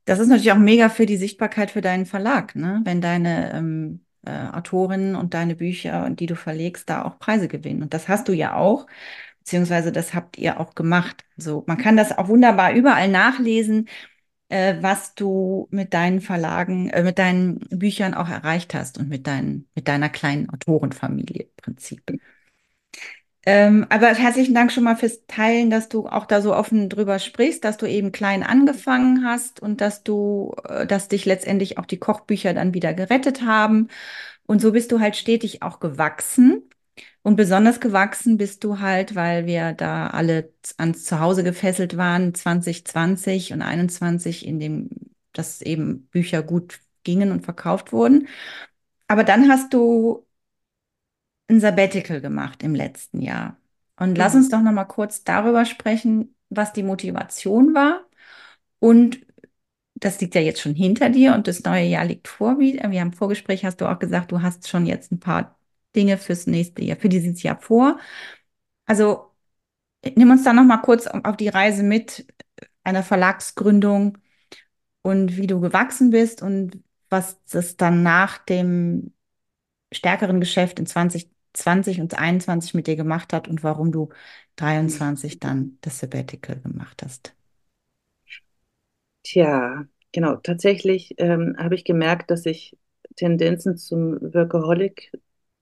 Das ist natürlich auch mega für die Sichtbarkeit für deinen Verlag, ne? Wenn deine ähm, äh, Autorinnen und deine Bücher, die du verlegst, da auch Preise gewinnen. Und das hast du ja auch, beziehungsweise das habt ihr auch gemacht. So, man kann das auch wunderbar überall nachlesen. äh, was du mit deinen Verlagen, äh, mit deinen Büchern auch erreicht hast und mit deinen, mit deiner kleinen Autorenfamilie im Prinzip. Ähm, aber herzlichen Dank schon mal fürs Teilen, dass du auch da so offen drüber sprichst, dass du eben klein angefangen hast und dass du, äh, dass dich letztendlich auch die Kochbücher dann wieder gerettet haben. Und so bist du halt stetig auch gewachsen. Und besonders gewachsen bist du halt, weil wir da alle ans Zuhause gefesselt waren, 2020 und 21, in dem dass eben Bücher gut gingen und verkauft wurden. Aber dann hast du ein Sabbatical gemacht im letzten Jahr. Und lass uns doch noch mal kurz darüber sprechen, was die Motivation war. Und das liegt ja jetzt schon hinter dir und das neue Jahr liegt vor. Wir haben Vorgespräch hast du auch gesagt, du hast schon jetzt ein paar Dinge fürs nächste Jahr, für dieses Jahr vor. Also nimm uns da noch mal kurz auf die Reise mit einer Verlagsgründung und wie du gewachsen bist und was das dann nach dem stärkeren Geschäft in 2020 und 2021 mit dir gemacht hat und warum du 23 dann das Sabbatical gemacht hast.
Tja, genau. Tatsächlich ähm, habe ich gemerkt, dass ich Tendenzen zum Workaholic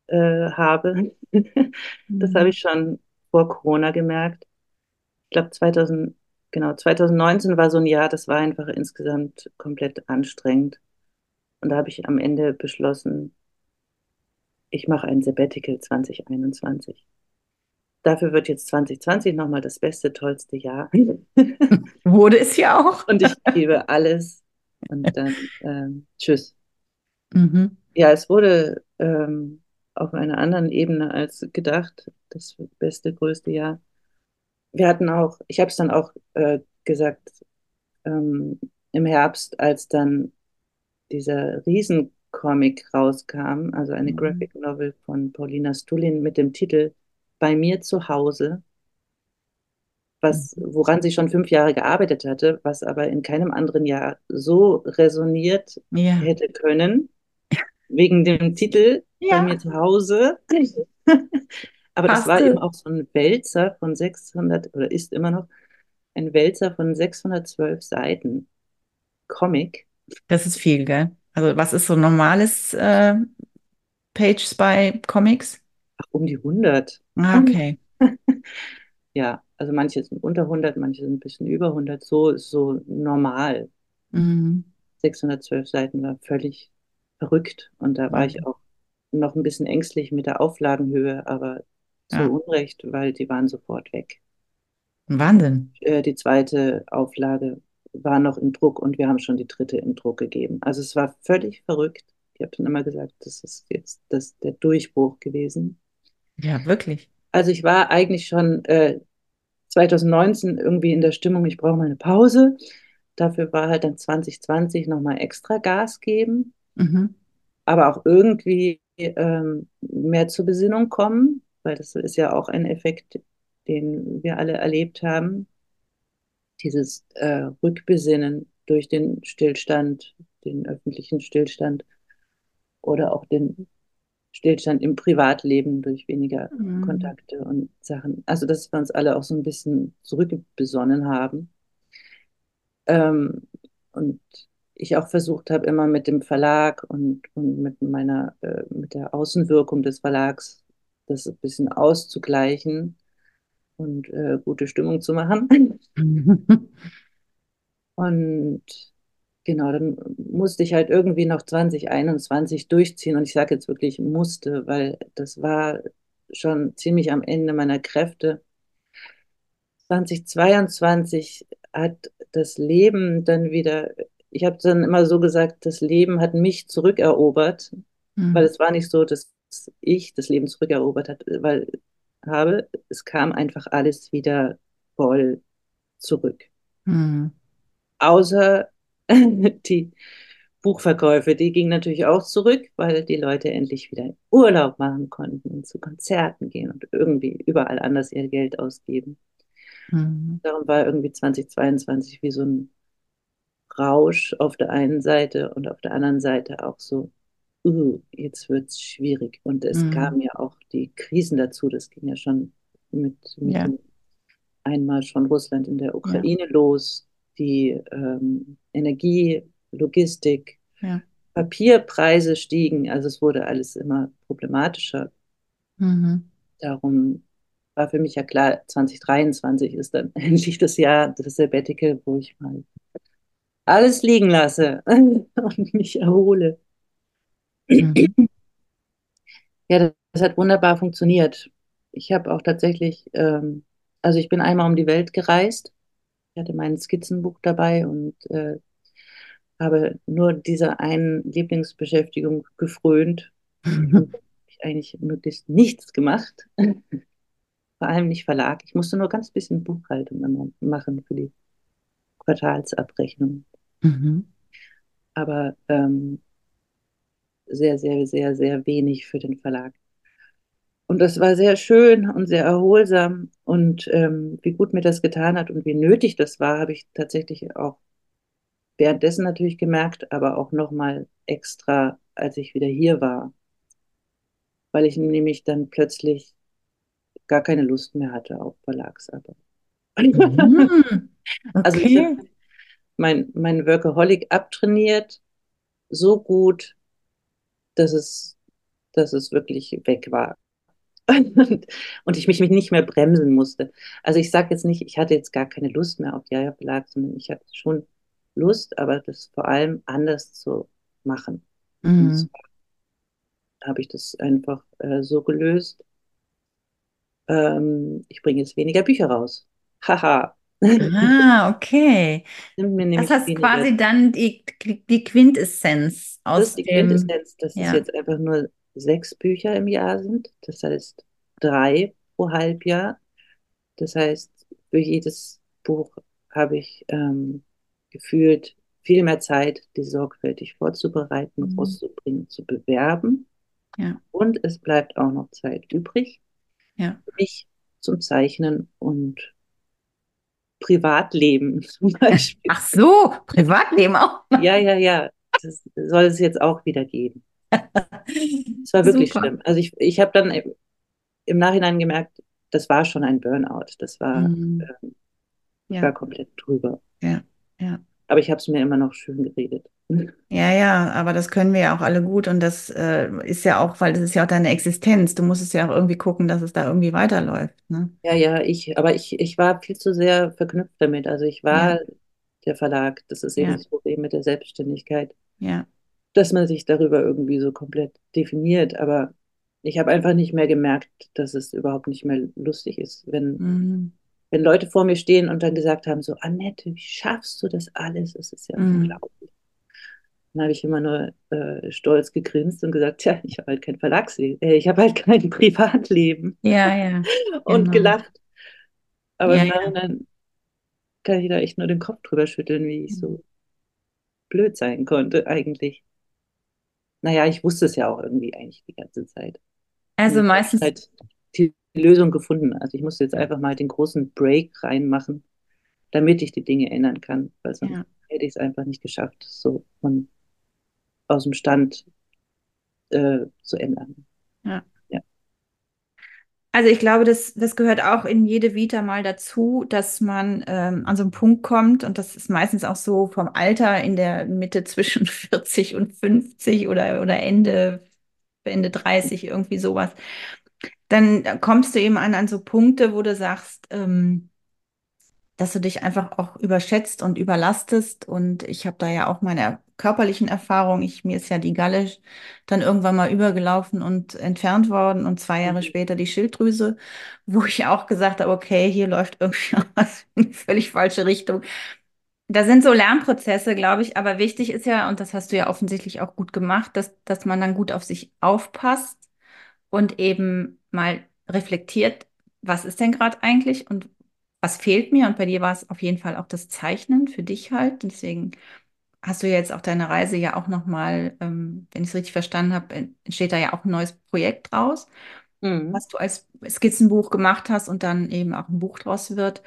äh, habe. das habe mhm. ich schon vor Corona gemerkt. Ich glaube, 2000, genau, 2019 war so ein Jahr, das war einfach insgesamt komplett anstrengend. Und da habe ich am Ende beschlossen, ich mache ein Sabbatical 2021. Dafür wird jetzt 2020 nochmal das beste, tollste Jahr.
Wurde es ja auch.
Und ich gebe alles. Und dann ähm, tschüss. Mhm. Ja, es wurde ähm, auf einer anderen Ebene als gedacht, das beste, größte Jahr. Wir hatten auch, ich habe es dann auch äh, gesagt, ähm, im Herbst, als dann dieser Riesencomic rauskam, also eine mhm. Graphic Novel von Paulina Stulin mit dem Titel Bei mir zu Hause, was, mhm. woran sie schon fünf Jahre gearbeitet hatte, was aber in keinem anderen Jahr so resoniert ja. hätte können, wegen dem Titel ja. bei mir zu Hause. Aber Passte. das war eben auch so ein Wälzer von 600, oder ist immer noch ein Wälzer von 612 Seiten. Comic.
Das ist viel, gell? Also was ist so normales äh, Pages bei Comics?
Ach, um die 100.
Ah, okay.
ja, also manche sind unter 100, manche sind ein bisschen über 100. So ist so normal. Mhm. 612 Seiten war völlig verrückt. Und da war ich auch noch ein bisschen ängstlich mit der Auflagenhöhe, aber zu ja. Unrecht, weil die waren sofort weg.
Wahnsinn.
Äh, die zweite Auflage war noch im Druck und wir haben schon die dritte im Druck gegeben. Also es war völlig verrückt. Ich habe dann immer gesagt, das ist jetzt das, der Durchbruch gewesen.
Ja, wirklich.
Also ich war eigentlich schon äh, 2019 irgendwie in der Stimmung, ich brauche mal eine Pause. Dafür war halt dann 2020 nochmal extra Gas geben mhm. aber auch irgendwie ähm, mehr zur Besinnung kommen, weil das ist ja auch ein Effekt, den wir alle erlebt haben. Dieses äh, Rückbesinnen durch den Stillstand, den öffentlichen Stillstand oder auch den Stillstand im Privatleben durch weniger mhm. Kontakte und Sachen. Also, dass wir uns alle auch so ein bisschen zurückbesonnen haben. Ähm, und ich auch versucht habe, immer mit dem Verlag und, und mit meiner, äh, mit der Außenwirkung des Verlags das ein bisschen auszugleichen und äh, gute Stimmung zu machen. und genau, dann musste ich halt irgendwie noch 2021 durchziehen und ich sage jetzt wirklich musste, weil das war schon ziemlich am Ende meiner Kräfte. 2022 hat das Leben dann wieder ich habe dann immer so gesagt, das Leben hat mich zurückerobert, mhm. weil es war nicht so, dass ich das Leben zurückerobert hat, weil habe, es kam einfach alles wieder voll zurück. Mhm. Außer die Buchverkäufe, die gingen natürlich auch zurück, weil die Leute endlich wieder Urlaub machen konnten und zu Konzerten gehen und irgendwie überall anders ihr Geld ausgeben. Mhm. Darum war irgendwie 2022 wie so ein Rausch auf der einen Seite und auf der anderen Seite auch so, uh, jetzt wird es schwierig. Und es mhm. kamen ja auch die Krisen dazu. Das ging ja schon mit, mit ja. dem Einmarsch von Russland in der Ukraine ja. los, die ähm, Energie, Logistik, ja. Papierpreise stiegen. Also es wurde alles immer problematischer. Mhm. Darum war für mich ja klar, 2023 ist dann endlich das Jahr, das Sabbatical, wo ich mal alles liegen lasse und mich erhole. Mhm. Ja, das hat wunderbar funktioniert. Ich habe auch tatsächlich, ähm, also ich bin einmal um die Welt gereist. Ich hatte mein Skizzenbuch dabei und äh, habe nur dieser einen Lieblingsbeschäftigung gefrönt. Ich eigentlich möglichst nichts gemacht. Vor allem nicht Verlag. Ich musste nur ganz bisschen Buchhaltung immer machen für die Quartalsabrechnung. Mhm. Aber ähm, sehr, sehr, sehr, sehr wenig für den Verlag. Und das war sehr schön und sehr erholsam. Und ähm, wie gut mir das getan hat und wie nötig das war, habe ich tatsächlich auch währenddessen natürlich gemerkt, aber auch nochmal extra, als ich wieder hier war. Weil ich nämlich dann plötzlich gar keine Lust mehr hatte auf Verlagsarbeit. Mhm. Okay. Also ich habe mein, mein Workaholic abtrainiert, so gut, dass es, dass es wirklich weg war. Und ich mich nicht mehr bremsen musste. Also ich sage jetzt nicht, ich hatte jetzt gar keine Lust mehr auf Jaja Verlag, sondern ich hatte schon Lust, aber das vor allem anders zu machen. Mhm. habe ich das einfach äh, so gelöst. Ähm, ich bringe jetzt weniger Bücher raus. Haha.
Ah, okay. das heißt quasi dann die, die Quintessenz aus
das ist die dem... Quintessenz, dass ja. es jetzt einfach nur sechs Bücher im Jahr sind. Das heißt drei pro Halbjahr. Das heißt, für jedes Buch habe ich ähm, gefühlt viel mehr Zeit, die sorgfältig vorzubereiten, mhm. rauszubringen, zu bewerben. Ja. Und es bleibt auch noch Zeit übrig, ja. für mich zum Zeichnen und Privatleben zum
Beispiel. Ach so, Privatleben auch.
Ja, ja, ja. Das soll es jetzt auch wieder geben. Es war wirklich Super. schlimm. Also ich, ich habe dann im Nachhinein gemerkt, das war schon ein Burnout. Das war, mhm. äh, ja. war komplett drüber.
Ja, ja.
Aber ich habe es mir immer noch schön geredet.
Ja, ja, aber das können wir ja auch alle gut und das äh, ist ja auch, weil das ist ja auch deine Existenz. Du musst es ja auch irgendwie gucken, dass es da irgendwie weiterläuft. Ne?
Ja, ja, ich, aber ich, ich war viel zu sehr verknüpft damit. Also ich war ja. der Verlag. Das ist eben ja. das Problem mit der Selbstständigkeit.
Ja.
Dass man sich darüber irgendwie so komplett definiert. Aber ich habe einfach nicht mehr gemerkt, dass es überhaupt nicht mehr lustig ist, wenn mhm wenn Leute vor mir stehen und dann gesagt haben, so, Annette, wie schaffst du das alles? Das ist ja mhm. unglaublich. Dann habe ich immer nur äh, stolz gegrinst und gesagt, ja, ich habe halt kein Verlagsleben, äh, ich habe halt kein Privatleben.
Ja, ja.
und genau. gelacht. Aber ja, ja. kann ich da echt nur den Kopf drüber schütteln, wie ich so blöd sein konnte eigentlich. Naja, ich wusste es ja auch irgendwie eigentlich die ganze Zeit.
Also meistens.
Halt die Lösung gefunden. Also ich musste jetzt einfach mal den großen Break reinmachen, damit ich die Dinge ändern kann, weil sonst ja. hätte ich es einfach nicht geschafft, so von aus dem Stand äh, zu ändern.
Ja. Also ich glaube, das, das gehört auch in jede Vita mal dazu, dass man ähm, an so einen Punkt kommt und das ist meistens auch so vom Alter in der Mitte zwischen 40 und 50 oder, oder Ende, Ende 30, irgendwie sowas, dann kommst du eben an, an so Punkte, wo du sagst, ähm, dass du dich einfach auch überschätzt und überlastest. Und ich habe da ja auch meine körperlichen Erfahrungen. Ich, mir ist ja die Galle dann irgendwann mal übergelaufen und entfernt worden und zwei Jahre mhm. später die Schilddrüse, wo ich auch gesagt habe, okay, hier läuft irgendwie was in die völlig falsche Richtung. Da sind so Lernprozesse, glaube ich, aber wichtig ist ja, und das hast du ja offensichtlich auch gut gemacht, dass, dass man dann gut auf sich aufpasst und eben mal reflektiert, was ist denn gerade eigentlich und was fehlt mir? Und bei dir war es auf jeden Fall auch das Zeichnen für dich halt. Deswegen hast du jetzt auf deiner Reise ja auch nochmal, ähm, wenn ich es richtig verstanden habe, entsteht da ja auch ein neues Projekt draus, mhm. was du als Skizzenbuch gemacht hast und dann eben auch ein Buch draus wird.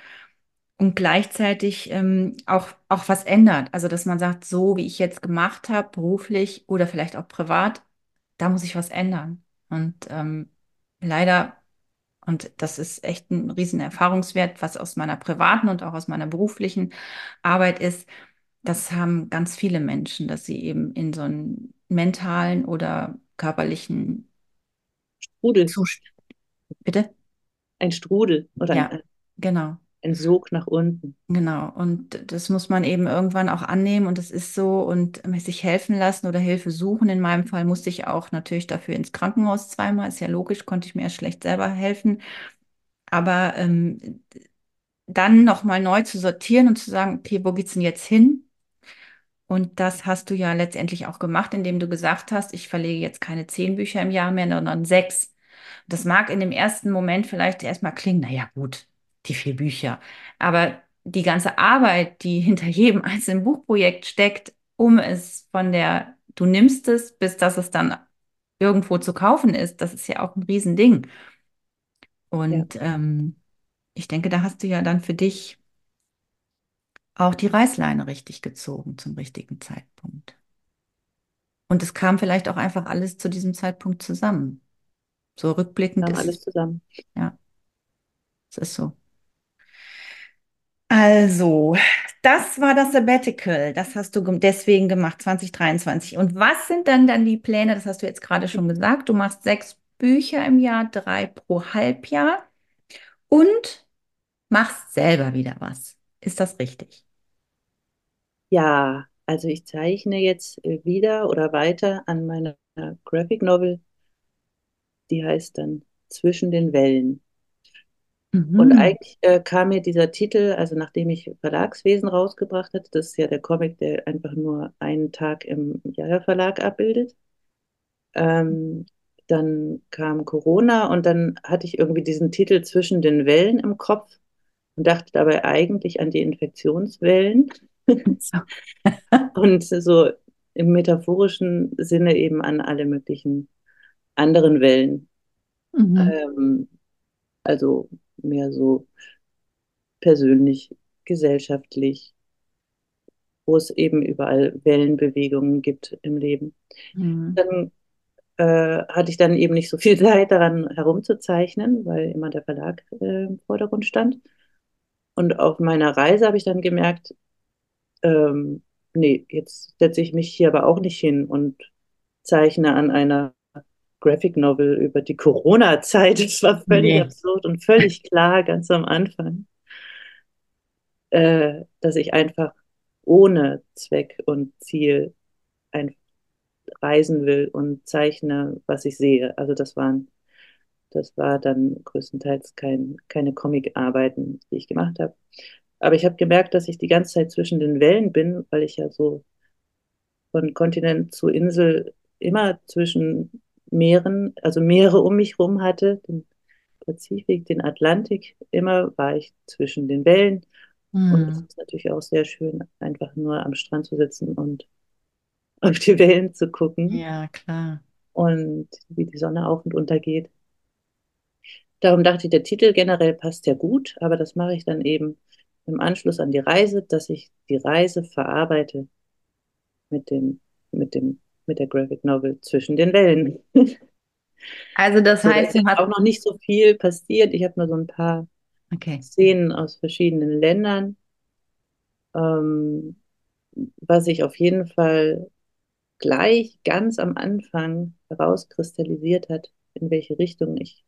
Und gleichzeitig ähm, auch, auch was ändert. Also, dass man sagt, so wie ich jetzt gemacht habe, beruflich oder vielleicht auch privat, da muss ich was ändern. Und ähm, leider Und das ist echt ein riesen Erfahrungswert, was aus meiner privaten und auch aus meiner beruflichen Arbeit ist. Das haben ganz viele Menschen, dass sie eben in so einen mentalen oder körperlichen
Strudel.
Zustand. Bitte?
Ein Strudel oder
ja,
ein,
genau.
ein Sog nach unten.
Genau. Und das muss man eben irgendwann auch annehmen und es ist so und sich helfen lassen oder Hilfe suchen. In meinem Fall musste ich auch natürlich dafür ins Krankenhaus zweimal. Ist ja logisch, konnte ich mir ja schlecht selber helfen. Aber ähm, dann nochmal neu zu sortieren und zu sagen, okay, wo geht's denn jetzt hin? Und das hast du ja letztendlich auch gemacht, indem du gesagt hast, ich verlege jetzt keine zehn Bücher im Jahr mehr, sondern sechs. Das mag in dem ersten Moment vielleicht erstmal klingen, naja, gut, die vier Bücher. Aber die ganze Arbeit, die hinter jedem einzelnen Buchprojekt steckt, um es von der, du nimmst es, bis dass es dann irgendwo zu kaufen ist, das ist ja auch ein Riesending. Und ja. ähm, ich denke, da hast du ja dann für dich auch die Reißleine richtig gezogen zum richtigen Zeitpunkt. Und es kam vielleicht auch einfach alles zu diesem Zeitpunkt zusammen. So rückblickend
kam ist alles zusammen.
Ja, es ist so. Also, das war das Sabbatical. Das hast du deswegen gemacht, 2023. Und was sind dann dann die Pläne? Das hast du jetzt gerade schon gesagt. Du machst sechs Bücher im Jahr, drei pro Halbjahr und machst selber wieder was. Ist das richtig?
Ja, also ich zeichne jetzt äh, wieder oder weiter an meiner Graphic Novel. Die heißt dann Zwischen den Wellen. Mhm. Und eigentlich äh, kam mir dieser Titel, also nachdem ich Verlagswesen rausgebracht hatte, das ist ja der Comic, der einfach nur einen Tag im Jahr Verlag abbildet. Ähm, dann kam Corona und dann hatte ich irgendwie diesen Titel zwischen den Wellen im Kopf und dachte dabei eigentlich an die Infektionswellen. und so im metaphorischen Sinne eben an alle möglichen anderen Wellen. Mhm. Ähm, also mehr so persönlich, gesellschaftlich, wo es eben überall Wellenbewegungen gibt im Leben. Mhm. Dann äh, hatte ich dann eben nicht so viel Zeit daran herumzuzeichnen, weil immer der Verlag äh, im Vordergrund stand. Und auf meiner Reise habe ich dann gemerkt, ähm, nee, jetzt setze ich mich hier aber auch nicht hin und zeichne an einer Graphic Novel über die Corona-Zeit. Das war völlig nee. absurd und völlig klar ganz am Anfang, äh, dass ich einfach ohne Zweck und Ziel ein reisen will und zeichne, was ich sehe. Also das waren, das war dann größtenteils kein, keine Comic-Arbeiten, die ich gemacht habe. Aber ich habe gemerkt, dass ich die ganze Zeit zwischen den Wellen bin, weil ich ja so von Kontinent zu Insel immer zwischen Meeren, also Meere um mich rum hatte, den Pazifik, den Atlantik, immer war ich zwischen den Wellen. Mhm. Und es ist natürlich auch sehr schön, einfach nur am Strand zu sitzen und auf die Wellen zu gucken.
Ja, klar.
Und wie die Sonne auf und unter geht. Darum dachte ich, der Titel generell passt ja gut, aber das mache ich dann eben im Anschluss an die Reise, dass ich die Reise verarbeite mit dem, mit dem, mit der Graphic Novel zwischen den Wellen.
Also das heißt,
es ist auch noch nicht so viel passiert. Ich habe nur so ein paar okay. Szenen aus verschiedenen Ländern. Ähm, was ich auf jeden Fall gleich ganz am Anfang herauskristallisiert hat, in welche Richtung ich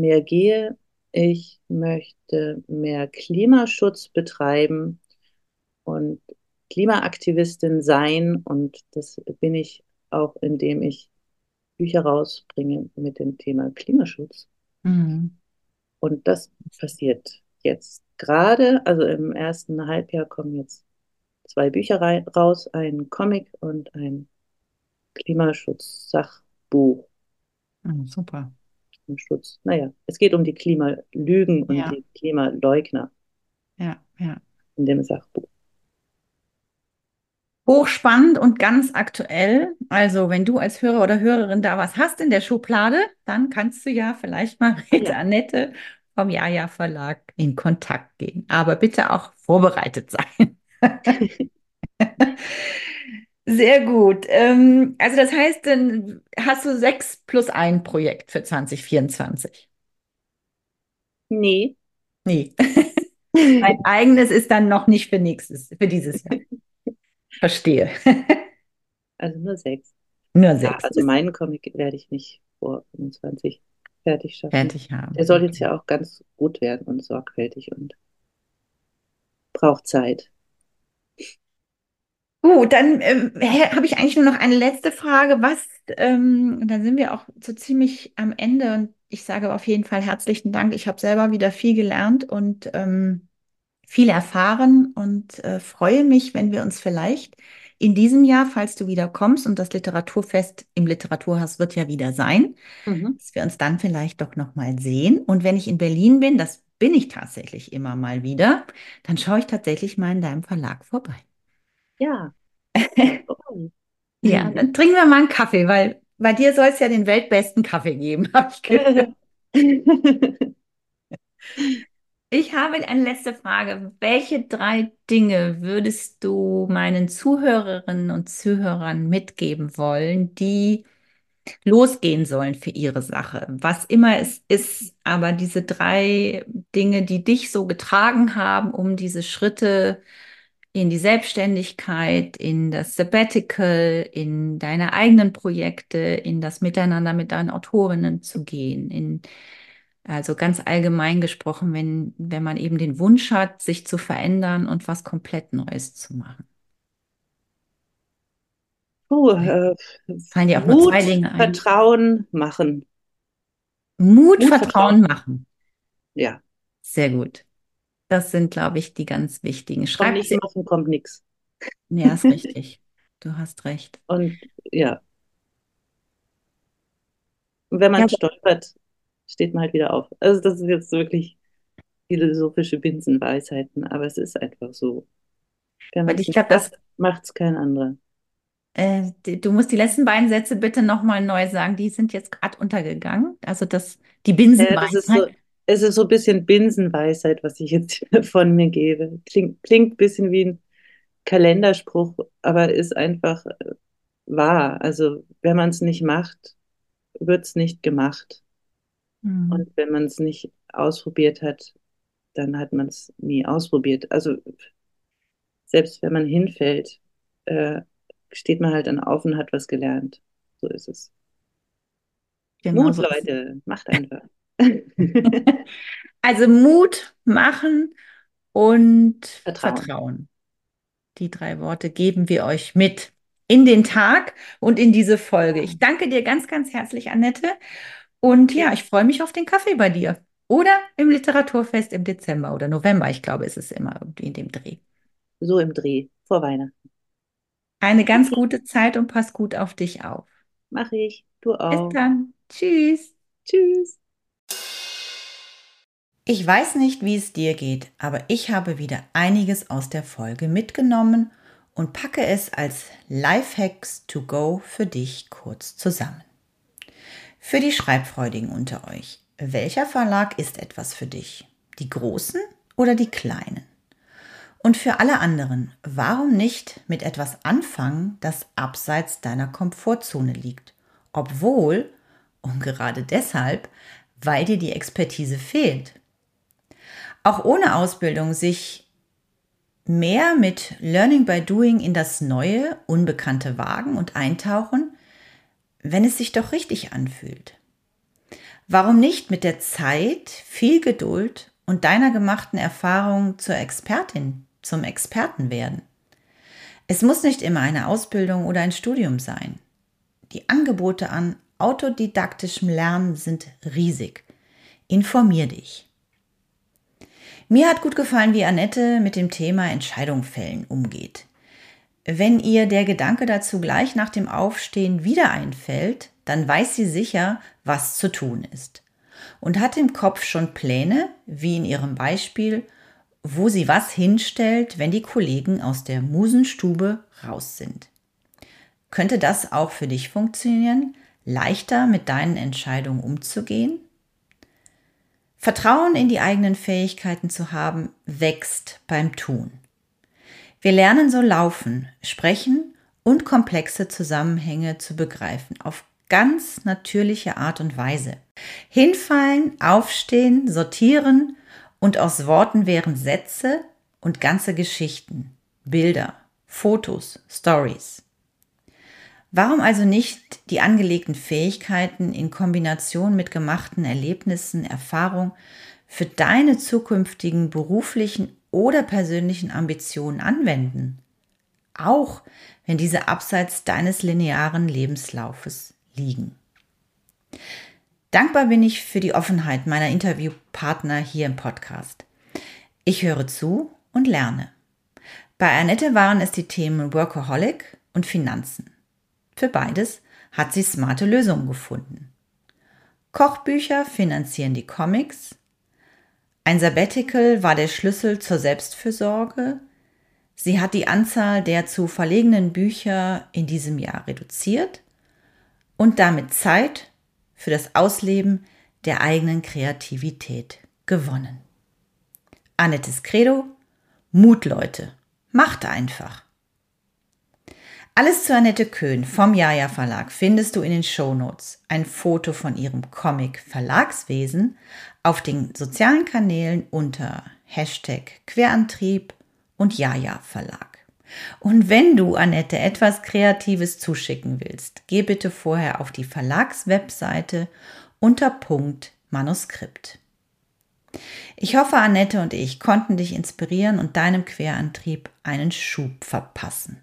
mehr gehe. Ich möchte mehr Klimaschutz betreiben und Klimaaktivistin sein und das bin ich auch, indem ich Bücher rausbringe mit dem Thema Klimaschutz. Mhm. Und das passiert jetzt gerade, also im ersten Halbjahr kommen jetzt zwei Bücher raus, ein Comic und ein Klimaschutz-Sachbuch.
Oh, super.
Schutz. Naja, es geht um die Klimalügen und ja. die Klimaleugner.
Ja, ja.
In dem Sachbuch.
Hochspannend und ganz aktuell. Also, wenn du als Hörer oder Hörerin da was hast in der Schublade, dann kannst du ja vielleicht mal mit ja. Annette vom Jaja Verlag in Kontakt gehen. Aber bitte auch vorbereitet sein. Sehr gut. Ähm, also das heißt, dann hast du sechs plus ein Projekt für 2024.
Nee.
Nee. Mein eigenes ist dann noch nicht für nächstes, für dieses Jahr. Verstehe.
Also nur sechs.
Nur sechs. Ja,
also meinen Comic werde ich nicht vor 25 fertig schaffen.
Fertig haben.
Der soll jetzt ja auch ganz gut werden und sorgfältig und braucht Zeit.
Gut, dann äh, habe ich eigentlich nur noch eine letzte Frage. Was, ähm, da sind wir auch so ziemlich am Ende und ich sage auf jeden Fall herzlichen Dank. Ich habe selber wieder viel gelernt und ähm, viel erfahren und äh, freue mich, wenn wir uns vielleicht in diesem Jahr, falls du wieder kommst und das Literaturfest im Literaturhaus wird ja wieder sein, mhm. dass wir uns dann vielleicht doch noch mal sehen. Und wenn ich in Berlin bin, das bin ich tatsächlich immer mal wieder, dann schaue ich tatsächlich mal in deinem Verlag vorbei.
Ja.
ja, dann trinken wir mal einen Kaffee, weil bei dir soll es ja den weltbesten Kaffee geben, habe ich gehört. Ich habe eine letzte Frage. Welche drei Dinge würdest du meinen Zuhörerinnen und Zuhörern mitgeben wollen, die losgehen sollen für ihre Sache? Was immer es ist, aber diese drei Dinge, die dich so getragen haben, um diese Schritte in die Selbstständigkeit, in das Sabbatical, in deine eigenen Projekte, in das Miteinander mit deinen Autorinnen zu gehen, in also ganz allgemein gesprochen, wenn, wenn man eben den Wunsch hat, sich zu verändern und was komplett Neues zu machen.
Oh, äh,
Fallen dir auch Mut, nur zwei Dinge
ein? Vertrauen machen.
Mut, Mut Vertrauen, Vertrauen machen.
Ja.
Sehr gut. Das sind, glaube ich, die ganz wichtigen.
Schreib nicht machen, kommt nichts.
Ja, ist richtig. Du hast recht.
Und ja. wenn man ja, stolpert, steht man halt wieder auf. Also das ist jetzt wirklich philosophische Binsenweisheiten, aber es ist einfach so.
Wenn man ich glaube, das
macht es kein anderer.
Äh, du musst die letzten beiden Sätze bitte nochmal neu sagen. Die sind jetzt gerade untergegangen. Also das, die Binsenweisheit. Ja,
so, es ist so ein bisschen Binsenweisheit, was ich jetzt von mir gebe. Klingt, klingt ein bisschen wie ein Kalenderspruch, aber ist einfach äh, wahr. Also wenn man es nicht macht, wird es nicht gemacht. Mhm. Und wenn man es nicht ausprobiert hat, dann hat man es nie ausprobiert. Also selbst wenn man hinfällt, äh, steht man halt dann auf und hat was gelernt. So ist es. Genau Mut, so Leute, macht einfach.
also Mut machen und Vertrauen. Vertrauen. Die drei Worte geben wir euch mit in den Tag und in diese Folge. Ich danke dir ganz, ganz herzlich, Annette. Und ja, ich freue mich auf den Kaffee bei dir. Oder im Literaturfest im Dezember oder November. Ich glaube, es ist immer irgendwie in dem Dreh.
So im Dreh, vor Weihnachten.
Eine ganz gute Zeit und pass gut auf dich auf.
Mach ich. Du auch.
Bis dann. Tschüss.
Tschüss.
Ich weiß nicht, wie es dir geht, aber ich habe wieder einiges aus der Folge mitgenommen und packe es als Lifehacks to go für dich kurz zusammen. Für die Schreibfreudigen unter euch, welcher Verlag ist etwas für dich? Die großen oder die kleinen? Und für alle anderen, warum nicht mit etwas anfangen, das abseits deiner Komfortzone liegt? Obwohl, und gerade deshalb, weil dir die Expertise fehlt. Auch ohne Ausbildung sich mehr mit Learning by Doing in das Neue, Unbekannte wagen und eintauchen, wenn es sich doch richtig anfühlt? Warum nicht mit der Zeit, viel Geduld und deiner gemachten Erfahrung zur Expertin, zum Experten werden? Es muss nicht immer eine Ausbildung oder ein Studium sein. Die Angebote an autodidaktischem Lernen sind riesig. Informier dich. Mir hat gut gefallen, wie Annette mit dem Thema Entscheidung fällen umgeht. Wenn ihr der Gedanke dazu gleich nach dem Aufstehen wieder einfällt, dann weiß sie sicher, was zu tun ist. Und hat im Kopf schon Pläne, wie in ihrem Beispiel, wo sie was hinstellt, wenn die Kollegen aus der Musenstube raus sind. Könnte das auch für dich funktionieren, leichter mit deinen Entscheidungen umzugehen? Vertrauen in die eigenen Fähigkeiten zu haben, wächst beim Tun. Wir lernen so laufen, sprechen und komplexe Zusammenhänge zu begreifen auf ganz natürliche Art und Weise. Hinfallen, aufstehen, sortieren und aus Worten wären Sätze und ganze Geschichten, Bilder, Fotos, Stories. Warum also nicht die angelegten Fähigkeiten in Kombination mit gemachten Erlebnissen, Erfahrung für deine zukünftigen beruflichen oder persönlichen Ambitionen anwenden? Auch wenn diese abseits deines linearen Lebenslaufes liegen. Dankbar bin ich für die Offenheit meiner Interviewpartner hier im Podcast. Ich höre zu und lerne. Bei Annette waren es die Themen Workaholic und Finanzen. Für beides hat sie smarte Lösungen gefunden. Kochbücher finanzieren die Comics. Ein Sabbatical war der Schlüssel zur Selbstfürsorge. Sie hat die Anzahl der zu verlegenen Bücher in diesem Jahr reduziert und damit Zeit für das Ausleben der eigenen Kreativität gewonnen. Annettes Credo, Mut Leute, macht einfach. Alles zu Annette Köhn vom Jaja Verlag findest du in den Shownotes. Ein Foto von ihrem Comic Verlagswesen auf den sozialen Kanälen unter Hashtag Querantrieb und Jaja Verlag. Und wenn du Annette etwas Kreatives zuschicken willst, geh bitte vorher auf die Verlagswebseite unter Punkt Manuskript. Ich hoffe, Annette und ich konnten dich inspirieren und deinem Querantrieb einen Schub verpassen.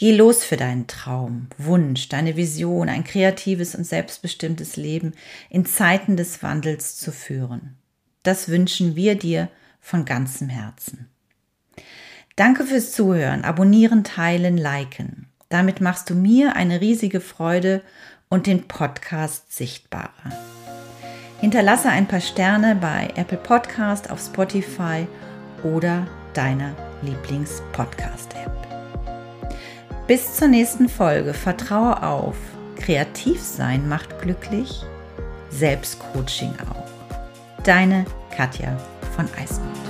Geh los für deinen Traum, Wunsch, deine Vision, ein kreatives und selbstbestimmtes Leben in Zeiten des Wandels zu führen. Das wünschen wir dir von ganzem Herzen. Danke fürs Zuhören, abonnieren, teilen, liken. Damit machst du mir eine riesige Freude und den Podcast sichtbarer. Hinterlasse ein paar Sterne bei Apple Podcast, auf Spotify oder deiner Lieblings-Podcast-App. Bis zur nächsten Folge. Vertraue auf. Kreativ sein macht glücklich. Selbstcoaching auch. Deine Katja von Eismund.